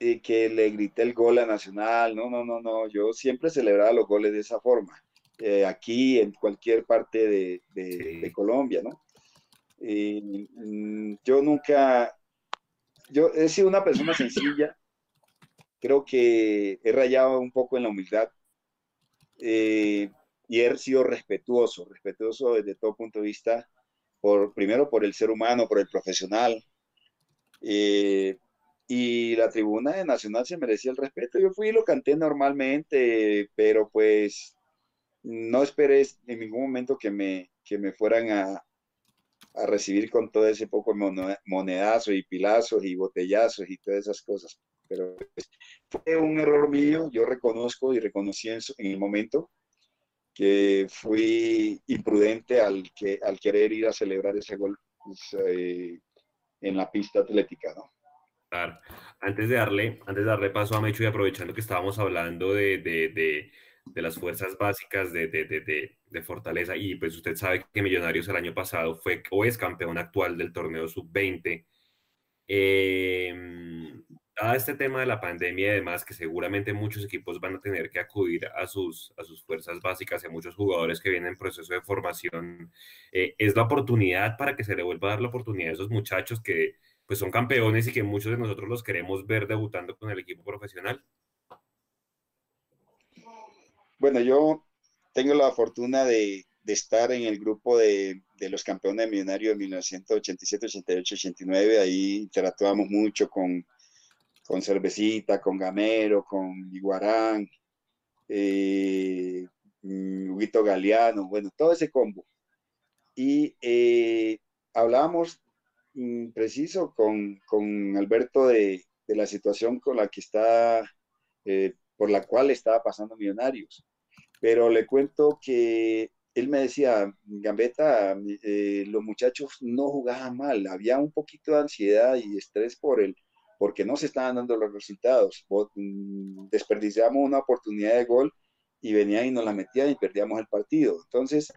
eh, que le grité el gol a Nacional. No, no, no, no. Yo siempre celebraba los goles de esa forma. Eh, aquí en cualquier parte de, Colombia, ¿no? Mm, yo nunca, yo he sido una persona sencilla, creo que he rayado un poco en la humildad eh, y he sido respetuoso, respetuoso desde todo punto de vista, por, primero por el ser humano, por el profesional. Eh, y la tribuna de Nacional se merecía el respeto. Yo fui y lo canté normalmente, pero pues no esperé en ningún momento que me, que me fueran a, recibir con todo ese poco monedazo y pilazos y botellazos y todas esas cosas. Pero pues, fue un error mío, yo reconozco y reconocí en, el momento que fui imprudente al, que, al querer ir a celebrar ese gol pues, eh, en la pista atlética, ¿no? Antes de darle, antes de darle paso a Mecho y aprovechando que estábamos hablando de de las fuerzas básicas de, de, de, de, Fortaleza. Y pues usted sabe que Millonarios el año pasado fue o es campeón actual del torneo sub-20. Eh, em, dado este tema de la pandemia y demás, que seguramente muchos equipos van a tener que acudir a sus, a sus fuerzas básicas y a muchos jugadores que vienen en proceso de formación, eh, es la oportunidad para que se le vuelva a dar la oportunidad a esos muchachos que pues son campeones y que muchos de nosotros los queremos ver debutando con el equipo profesional. Bueno, yo tengo la fortuna de, estar en el grupo de, los campeones millonarios de 1987, 88, 89. Ahí interactuamos mucho con, con Cervecita, con Gamero, con Iguarán, eh, mm, Huguito Galeano, bueno, todo ese combo. Y eh, hablábamos mm, preciso con, Alberto de, la situación con la que está, eh, por la cual estaba pasando Millonarios. Pero le cuento que él me decía, Gambetta, eh, los muchachos no jugaban mal, había un poquito de ansiedad y estrés por el, porque no se estaban dando los resultados. Mm, desperdiciamos una oportunidad de gol y venía y nos la metía y perdíamos el partido. Entonces,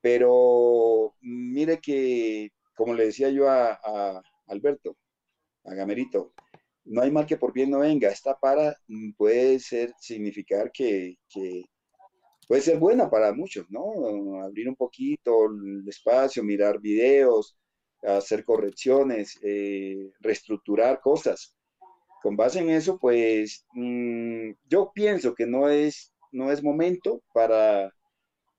pero mire que, como le decía yo a, Alberto, a Gamerito, no hay mal que por bien no venga. Esta para puede ser, significar que, puede ser buena para muchos, ¿no? Abrir un poquito el espacio, mirar videos, hacer correcciones, eh, reestructurar cosas. Con base en eso, pues mm, yo pienso que no es, no es momento para,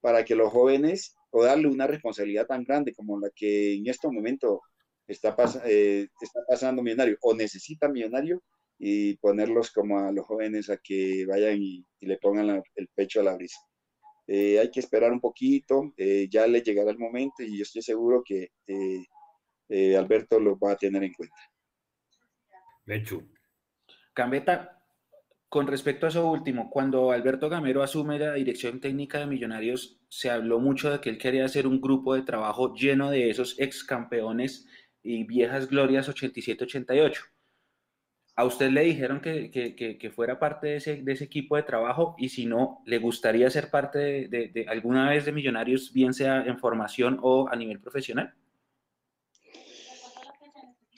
para que los jóvenes o darle una responsabilidad tan grande como la que en este momento está, eh, está pasando Millonario o necesita Millonario y ponerlos como a los jóvenes a que vayan y, le pongan el pecho a la brisa. Eh, hay que esperar un poquito, eh, ya le llegará el momento y yo estoy seguro que Alberto lo va a tener en cuenta. Mechu. Cambeta, con respecto a eso último, cuando Alberto Gamero asume la dirección técnica de Millonarios, se habló mucho de que él quería hacer un grupo de trabajo lleno de esos ex campeones y viejas glorias 87-88. ¿A usted le dijeron que, fuera parte de ese, equipo de trabajo? Y si no, ¿le gustaría ser parte de, alguna vez de Millonarios, bien sea en formación o a nivel profesional?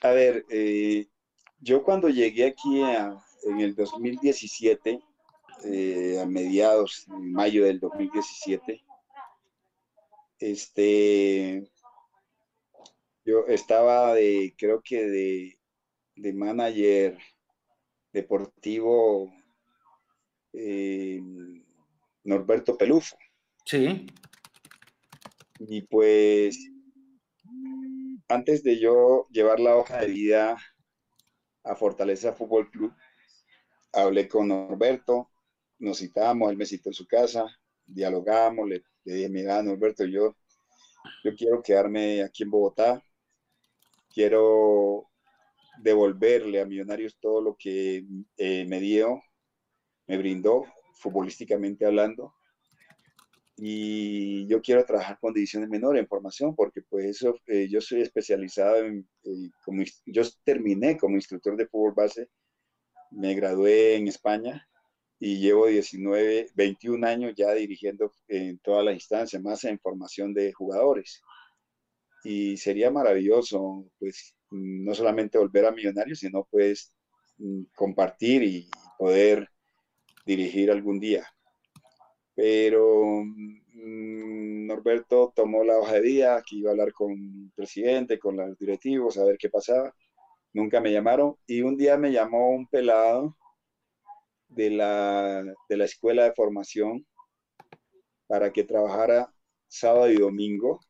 A ver, eh, yo cuando llegué aquí en el 2017, eh, a mediados, en mayo del 2017, este, yo estaba de, creo que de, de manager deportivo eh, Norberto Pelufo. Sí. Y pues, antes de yo llevar la hoja de vida a Fortaleza Fútbol Club, hablé con Norberto, nos citamos, él me citó en su casa, dialogamos, le, dije, mira, Norberto, yo, yo quiero quedarme aquí en Bogotá, quiero devolverle a Millonarios todo lo que eh, me dio, me brindó, futbolísticamente hablando, y yo quiero trabajar con divisiones menores en formación, porque pues eso, eh, yo soy especializado en, como, yo terminé como instructor de fútbol base me gradué en España y llevo 19, 21 años ya dirigiendo en todas las instancias, más en formación de jugadores. Y sería maravilloso, pues, no solamente volver a Millonarios, sino pues mm, compartir y poder dirigir algún día. Pero mm, Norberto tomó la hoja de día, que iba a hablar con el presidente, con los directivos, a ver qué pasaba nunca me llamaron. Y un día me llamó un pelado de la, de la escuela de formación para que trabajara sábado y domingo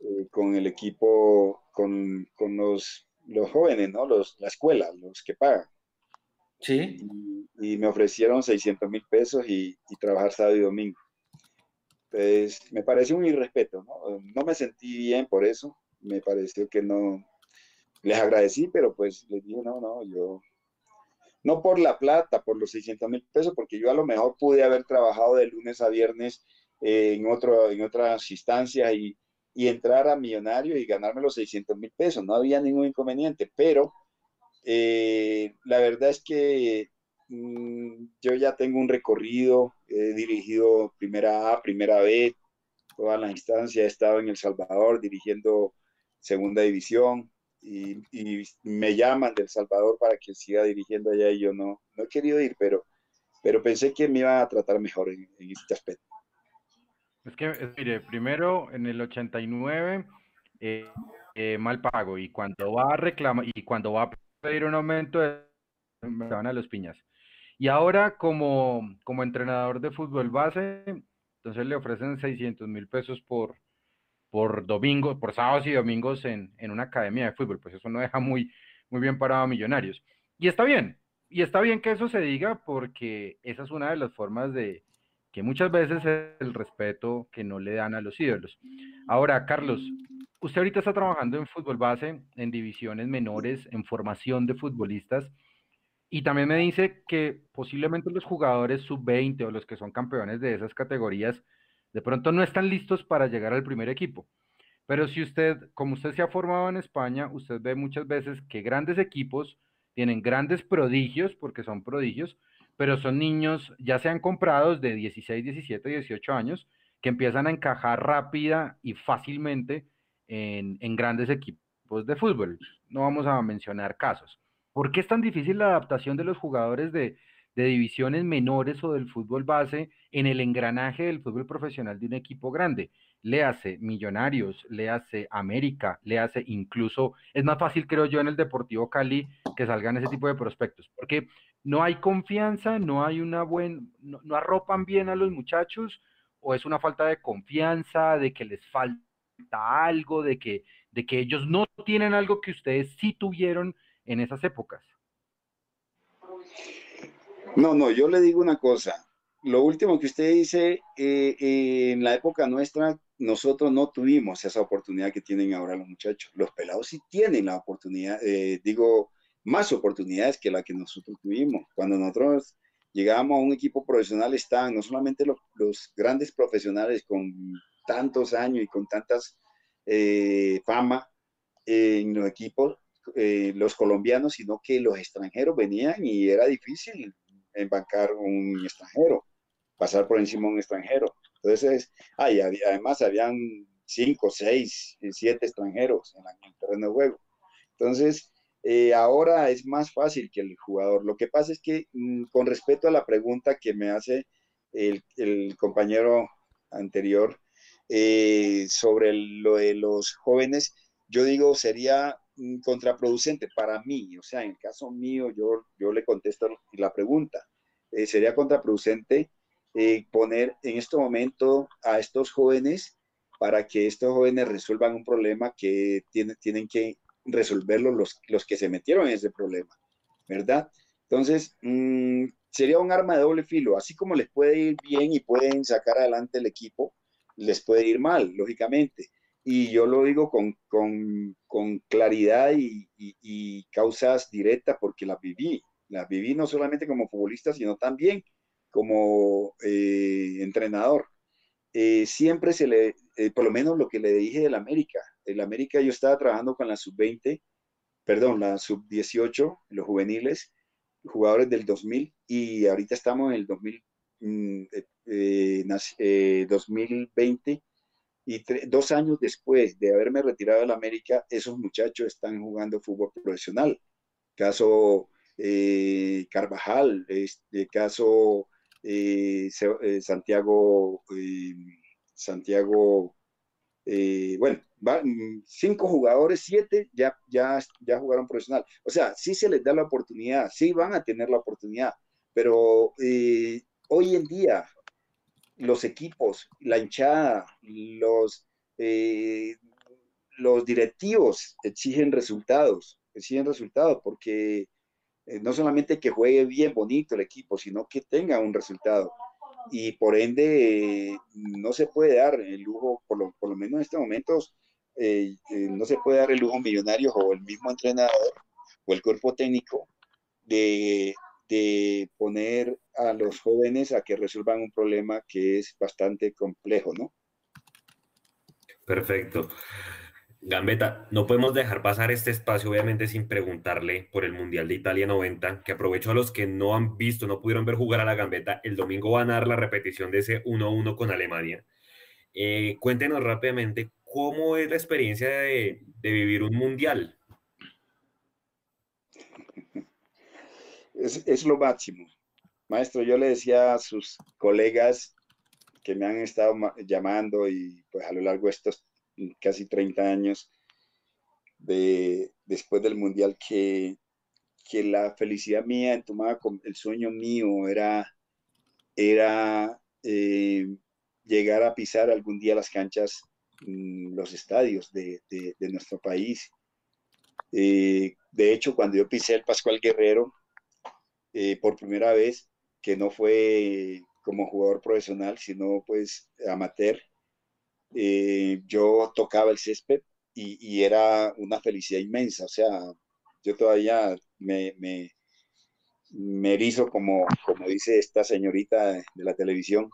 eh, con el equipo, con, los, los, jóvenes, ¿no? Los, la escuela, los que pagan. Sí. Y, me ofrecieron 600 mil pesos y, y, trabajar sábado y domingo. Pues me pareció un irrespeto, ¿no? No me sentí bien por eso. Me pareció que no, les agradecí, pero pues les dije, no, no, yo, no por la plata, por los 600 mil pesos, porque yo a lo mejor pude haber trabajado de lunes a viernes eh, en, otro, en otras instancias y, entrar a millonario y ganarme los 600 mil pesos, no había ningún inconveniente, pero eh, la verdad es que mm, yo ya tengo un recorrido, he dirigido primera A, primera B, todas las instancias, he estado en El Salvador dirigiendo segunda división, y, me llaman del Salvador para que siga dirigiendo allá y yo no, no he querido ir, pero, pero pensé que me iba a tratar mejor en, este aspecto. Es que, mire, primero en el 89, eh, eh, mal pago, y cuando va a reclamar, y cuando va a pedir un aumento, me van a los piñas. Y ahora como, como entrenador de fútbol base, entonces le ofrecen 600 mil pesos por, por por sábados y domingos en, en, una academia de fútbol, pues eso no deja muy, muy bien parado a Millonarios. Y está bien, y está bien que eso se diga porque esa es una de las formas de que muchas veces es el respeto que no le dan a los ídolos. Ahora, Carlos, usted ahorita está trabajando en fútbol base, en divisiones menores, en formación de futbolistas. Y también me dice que posiblemente los jugadores sub-20 o los que son campeones de esas categorías de pronto no están listos para llegar al primer equipo. Pero si usted, como usted se ha formado en España, usted ve muchas veces que grandes equipos tienen grandes prodigios, porque son prodigios, pero son niños ya sean comprados de 16, 17, 18 años, que empiezan a encajar rápida y fácilmente en, grandes equipos de fútbol. No vamos a mencionar casos. ¿Por qué es tan difícil la adaptación de los jugadores de, divisiones menores o del fútbol base en el engranaje del fútbol profesional de un equipo grande? Le hace Millonarios, le hace América, le hace incluso, es más fácil creo yo en el Deportivo Cali que salgan ese tipo de prospectos, porque no hay confianza, no hay una buena, no, arropan bien a los muchachos, o es una falta de confianza, de que les falta algo, de que, de que ellos no tienen algo que ustedes sí tuvieron en esas épocas? No, no, yo le digo una cosa. Lo último que usted dice, eh, eh, en la época nuestra, nosotros no tuvimos esa oportunidad que tienen ahora los muchachos. Los pelados sí tienen la oportunidad, eh, digo, más oportunidades que la que nosotros tuvimos. Cuando nosotros llegábamos a un equipo profesional, estaban no solamente los, los grandes profesionales con tantos años y con tantas fama en los equipos, eh, los colombianos, sino que los extranjeros venían y era difícil embancar un extranjero, pasar por encima de un extranjero. Entonces, ay, además habían cinco, seis, siete extranjeros en, el terreno de juego. Entonces, eh, ahora es más fácil que el jugador. Lo que pasa es que, mm, con respecto a la pregunta que me hace el, compañero anterior eh, sobre lo de los jóvenes, yo digo, sería Mm, contraproducente para mí, o sea, en el caso mío, yo, yo le contesto la pregunta, eh, sería contraproducente poner en este momento a estos jóvenes para que estos jóvenes resuelvan un problema que tiene, tienen que resolverlo los, los que se metieron en ese problema, ¿verdad? Entonces, mm, sería un arma de doble filo, así como les puede ir bien y pueden sacar adelante el equipo, les puede ir mal, lógicamente y yo lo digo con, con, con claridad y, causas directas porque las viví. Las viví no solamente como futbolista, sino también como eh, entrenador. Eh, siempre se le, eh, por lo menos lo que le dije del América. El América yo estaba trabajando con la sub-20, perdón, la sub-18, los juveniles, jugadores del 2000, y ahorita estamos en el 2000, 2020 mm, y dos años después de haberme retirado de la América, esos muchachos están jugando fútbol profesional. Caso eh, Carvajal, este caso eh, eh, Santiago, Santiago, bueno, cinco jugadores, siete ya, ya, ya jugaron profesional. O sea, sí se les da la oportunidad, sí van a tener la oportunidad, pero hoy en día los equipos, la hinchada, los, eh, los directivos exigen resultados, exigen resultados porque eh, no solamente que juegue bien bonito el equipo, sino que tenga un resultado. Y por ende, no se puede dar el lujo, por lo, por lo menos en estos momentos, eh, no se puede dar el lujo millonario o el mismo entrenador o el cuerpo técnico de de poner a los jóvenes a que resuelvan un problema que es bastante complejo, ¿no? Perfecto. Gambetta, no podemos dejar pasar este espacio, obviamente, sin preguntarle por el Mundial de Italia 90, que aprovecho a los que no han visto, no pudieron ver jugar a la Gambetta. El domingo van a dar la repetición de ese 1-1 con Alemania. Eh, cuéntenos rápidamente cómo es la experiencia de, vivir un Mundial. es, lo máximo. Maestro, yo le decía a sus colegas que me han estado llamando y pues a lo largo de estos casi 30 años de, después del Mundial que, que la felicidad mía el sueño mío era, era eh, llegar a pisar algún día las canchas, los estadios de, nuestro país. Eh, de hecho, cuando yo pisé el Pascual Guerrero, eh, por primera vez, que no fue como jugador profesional, sino pues amateur, eh, yo tocaba el césped y, era una felicidad inmensa. O sea, yo todavía me, me, me erizo como, como dice esta señorita de la televisión,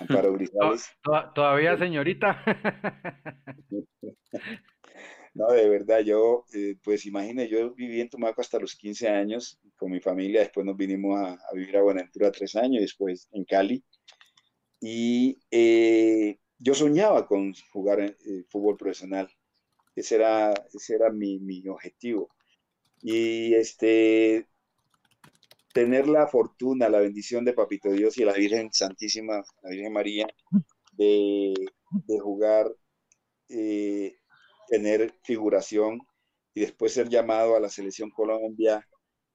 Amparo Grisales. ¿Todavía señorita? No, de verdad, yo, eh, pues imagínate, yo viví en Tumaco hasta los 15 años con mi familia, después nos vinimos a, vivir a Buenaventura tres años, después en Cali. Y eh, yo soñaba con jugar en, eh, fútbol profesional. Ese era, ese era mi, mi objetivo. Y este, tener la fortuna, la bendición de Papito Dios y la Virgen Santísima, la Virgen María, de, jugar, eh, tener figuración y después ser llamado a la selección Colombia,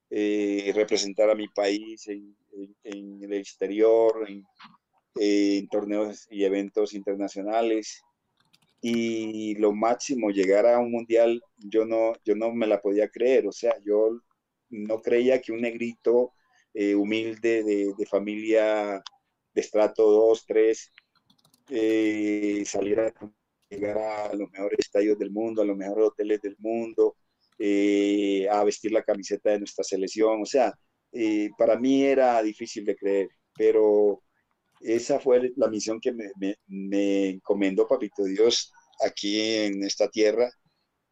eh, representar a mi país en, el exterior, en, torneos y eventos internacionales. Y lo máximo, llegar a un mundial, yo no, yo no me la podía creer. O sea, yo no creía que un negrito eh, humilde de, familia de estrato 2, 3, eh, saliera a llegar a los mejores estadios del mundo, a los mejores hoteles del mundo, eh, a vestir la camiseta de nuestra selección. O sea, para mí era difícil de creer, pero esa fue la misión que me, me, me encomendó Papito Dios aquí en esta tierra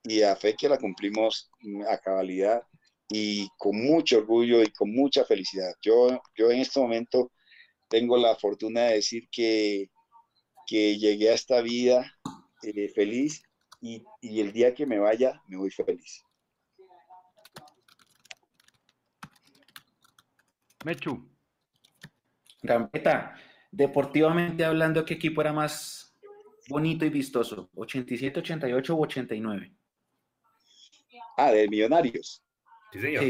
y a fe que la cumplimos a cabalidad y con mucho orgullo y con mucha felicidad. Yo, yo en este momento tengo la fortuna de decir que, que llegué a esta vida eh, feliz y, y, el día que me vaya me voy feliz. Mechu. Gambetta, deportivamente hablando, ¿qué equipo era más bonito y vistoso? ¿87, 88 o 89? Ah, de Millonarios. Sí, señor.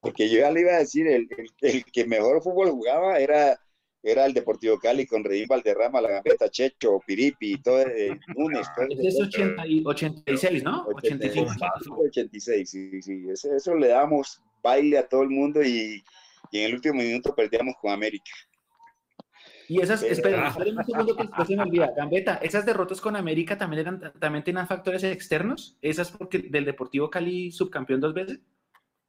Porque yo ya le iba a decir, el, el, que mejor fútbol jugaba era, era el Deportivo Cali con Redín Valderrama, La Gambeta, Checho, Piripi, todo el eh, Nunes. es 86, ¿no? 85. 86, sí, sí. Eso, eso, le damos baile a todo el mundo y, y en el último minuto perdíamos con América. Y esas, esperen, esperen un segundo que después se me olvida. Gambetta, ¿esas derrotas con América también, eran, también tenían factores externos? ¿Esas porque del Deportivo Cali subcampeón dos veces?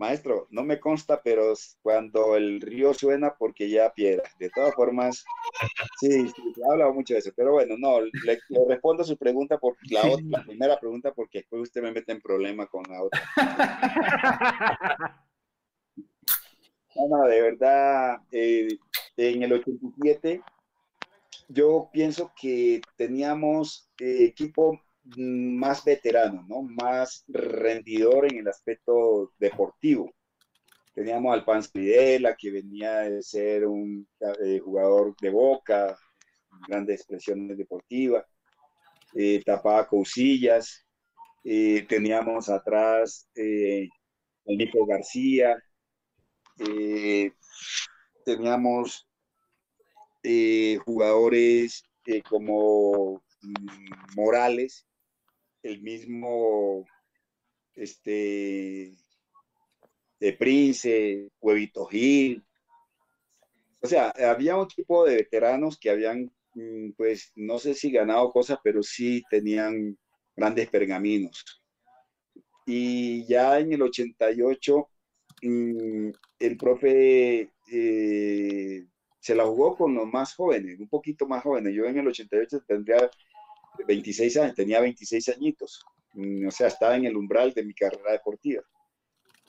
Maestro, no me consta, pero cuando el río suena porque ya piedra. De todas formas, sí, sí, he hablado mucho de eso, pero bueno, no, le, respondo a su pregunta por la, otra, la primera pregunta porque después usted me mete en problema con la otra. No, no, de verdad, eh, en el 87 yo pienso que teníamos eh, equipo más veterano, ¿no? Más rendidor en el aspecto deportivo. Teníamos al Panz Videla, que venía de ser un eh, jugador de boca, grandes expresiones deportivas, eh, tapaba cousillas, eh, teníamos atrás el Nico García, teníamos jugadores como mm, Morales, el mismo este de Prince, Huevito Gil. O sea, había un tipo de veteranos que habían, mm, pues, no sé si ganado cosas, pero sí tenían grandes pergaminos. Y ya en el 88, mm, el profe eh, se la jugó con los más jóvenes, un poquito más jóvenes. Yo en el 88 tendría 26 años, tenía 26 añitos, mm, o sea, estaba en el umbral de mi carrera deportiva.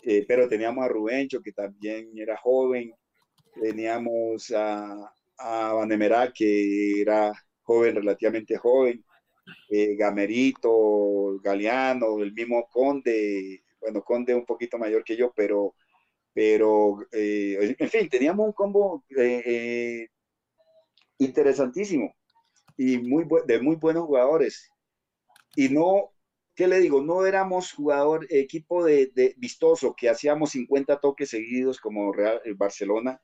Eh, pero teníamos a Rubencho, que también era joven, teníamos a, a Vanemerá, que era joven, relativamente joven, eh, Gamerito, Galeano, el mismo Conde, bueno, Conde un poquito mayor que yo, pero, pero eh, en fin, teníamos un combo interesantísimo y muy de muy buenos jugadores. Y no, ¿qué le digo? No éramos jugador, equipo de, vistoso, que hacíamos 50 toques seguidos como Real eh, Barcelona,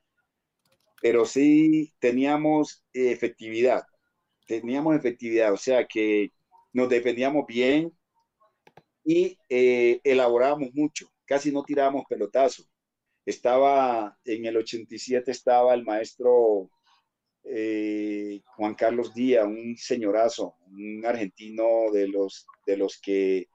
pero sí teníamos efectividad. teníamos efectividad, o sea que nos defendíamos bien y eh, elaborábamos mucho, casi no tirábamos pelotazo. Estaba en el 87, estaba el maestro eh, Juan Carlos Díaz, un señorazo, un argentino de los, de los que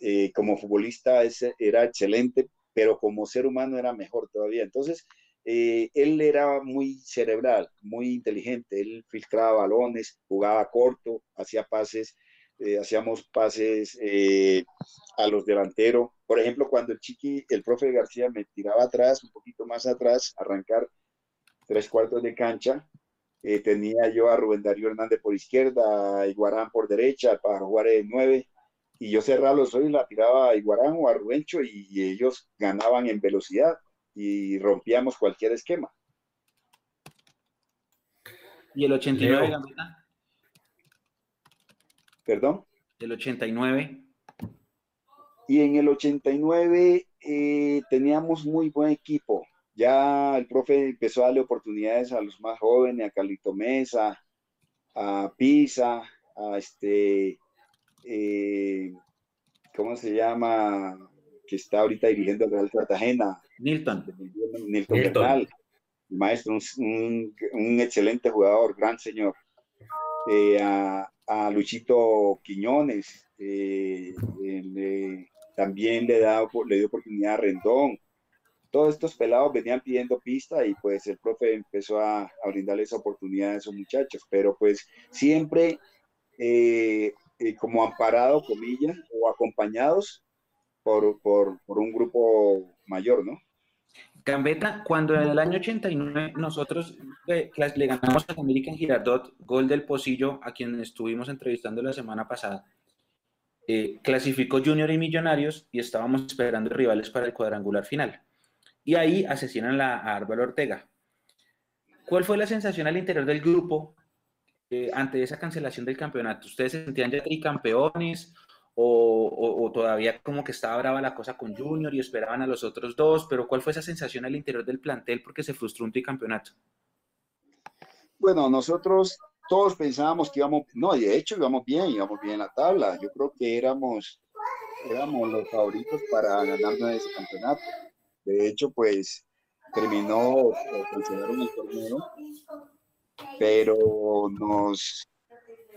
eh, como futbolista era excelente, pero como ser humano era mejor todavía. Entonces, eh, él era muy cerebral, muy inteligente, él filtraba balones, jugaba corto, hacía pases, hacíamos pases a los delanteros. Por ejemplo, cuando el chiqui, el profe García me tiraba atrás, un poquito más atrás, arrancar tres cuartos de cancha, tenía yo a Rubén Darío Hernández por izquierda, a Iguarán por derecha para jugar en nueve, y yo cerraba los ojos y la tiraba a Iguarán o a Rubencho y ellos ganaban en velocidad y rompíamos cualquier esquema. ¿Y el 89, ¿Perdón? El 89. Y en el 89 eh, teníamos muy buen equipo. Ya el profe empezó a darle oportunidades a los más jóvenes, a Calito Mesa, a Pisa, a este, eh, ¿cómo se llama? Que está ahorita dirigiendo el Real Cartagena, Nilton. Nilton, Bernal, maestro, un, excelente jugador, gran señor. Eh, a, Luchito Quiñones, eh, también le, da, le dio oportunidad a Rendón. Todos estos pelados venían pidiendo pista y pues el profe empezó a, a brindarle esa oportunidad a esos muchachos, pero pues siempre eh, como amparado, comillas, o acompañados por, por, por un grupo mayor, ¿no? Gambetta, cuando en el año 89 nosotros le, ganamos a América en Girardot, gol del Pocillo, a quien estuvimos entrevistando la semana pasada, eh, clasificó Junior y Millonarios y estábamos esperando rivales para el cuadrangular final. Y ahí asesinan a Álvaro Ortega. ¿Cuál fue la sensación al interior del grupo eh, ante esa cancelación del campeonato? ¿Ustedes se sentían ya tricampeones o, todavía como que estaba brava la cosa con Junior y esperaban a los otros dos, pero ¿cuál fue esa sensación al interior del plantel porque se frustró un tricampeonato? Bueno, nosotros todos pensábamos que íbamos, no, de hecho íbamos bien, íbamos bien en la tabla. Yo creo que éramos, éramos los favoritos para ganarnos ese campeonato. De hecho, pues terminó, cancelaron el torneo, pero nos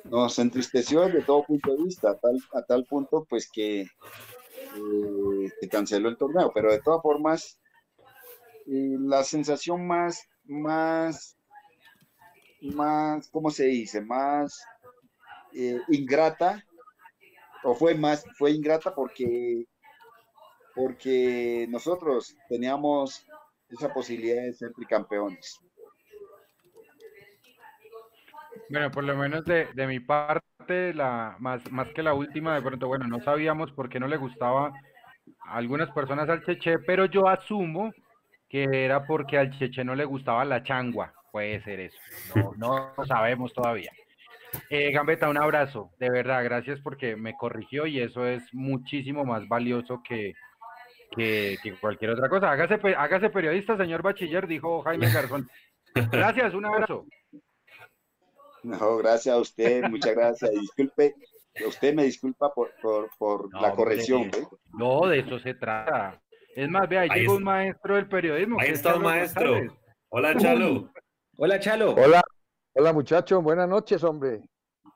nos entristeció desde todo punto de vista, a tal, a tal punto pues que eh, se canceló el torneo, pero de todas formas, eh, la sensación más, más, más, ¿cómo se dice? Más eh, ingrata, o fue más, fue ingrata porque, porque nosotros teníamos esa posibilidad de ser tricampeones. Bueno, por lo menos de, de mi parte, la, más, más que la última, de pronto, bueno, no sabíamos por qué no le gustaba a algunas personas al Cheche, pero yo asumo que era porque al Cheche no le gustaba la changua. Puede ser eso. No, no sabemos todavía. Eh, Gambetta, un abrazo, de verdad, gracias porque me corrigió y eso es muchísimo más valioso que, que, que cualquier otra cosa. Hágase, hágase periodista, señor bachiller, dijo Jaime Garzón. Gracias, un abrazo. No, gracias a usted, muchas gracias. Disculpe, usted me disculpa por, por, la corrección. No, de eso se trata. Es más, vea, ahí llegó un maestro del periodismo. Ahí está un maestro. Hola, Chalo. Hola, Chalo. Hola, hola muchachos, buenas noches, hombre.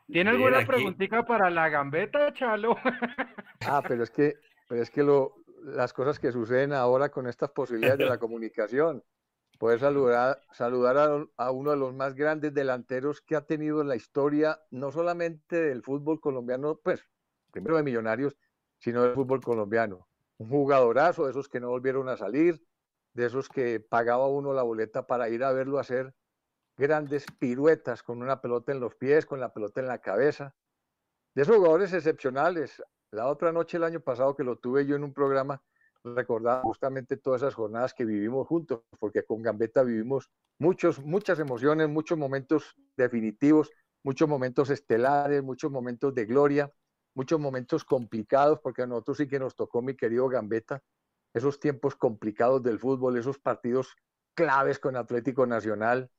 ¿Tiene alguna preguntita para la gambeta, Chalo? ah, pero es que, pero es que lo, las cosas que suceden ahora con estas posibilidades de la comunicación poder saludar, saludar a, uno de los más grandes delanteros que ha tenido en la historia, no solamente del fútbol colombiano, pues primero de Millonarios, sino del fútbol colombiano. Un jugadorazo de esos que no volvieron a salir, de esos que pagaba uno la boleta para ir a verlo hacer grandes piruetas con una pelota en los pies, con la pelota en la cabeza. De esos jugadores excepcionales. La otra noche, el año pasado, que lo tuve yo en un programa, recordar justamente todas esas jornadas que vivimos juntos, porque con Gambetta vivimos muchos, muchas emociones, muchos momentos definitivos, muchos momentos estelares, muchos momentos de gloria, muchos momentos complicados, porque a nosotros sí que nos tocó, mi querido Gambetta, esos tiempos complicados del fútbol, esos partidos claves con Atlético Nacional,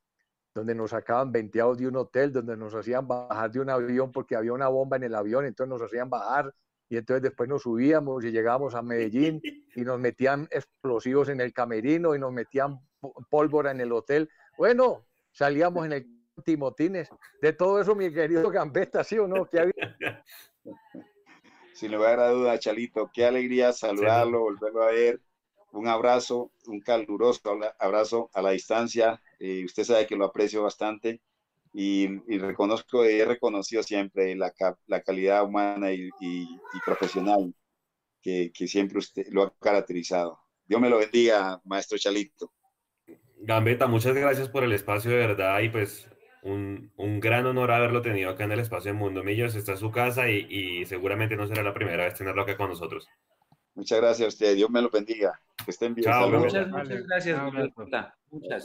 donde nos sacaban venteados de un hotel, donde nos hacían bajar de un avión porque había una bomba en el avión, entonces nos hacían bajar y entonces después nos subíamos y llegábamos a Medellín y nos metían explosivos en el camerino y nos metían pólvora en el hotel. Bueno, salíamos en el Timotines. De todo eso, mi querido Gambetta, ¿sí o no? ¿Qué había? Sin lugar a duda, Chalito, qué alegría saludarlo, volverlo a ver. Un abrazo, un caluroso abrazo a la distancia. Eh, usted sabe que lo aprecio bastante y, reconozco, he reconocido siempre la, la calidad humana y, profesional que, que, siempre usted lo ha caracterizado. Dios me lo bendiga, maestro Chalito. Gambetta, muchas gracias por el espacio de verdad y pues un, un, gran honor haberlo tenido acá en el espacio de Mundo Millos. Está en su casa y, y, seguramente no será la primera vez tenerlo acá con nosotros. Muchas gracias a usted. Dios me lo bendiga. Que estén bien. muchas, muchas gracias. Muchas.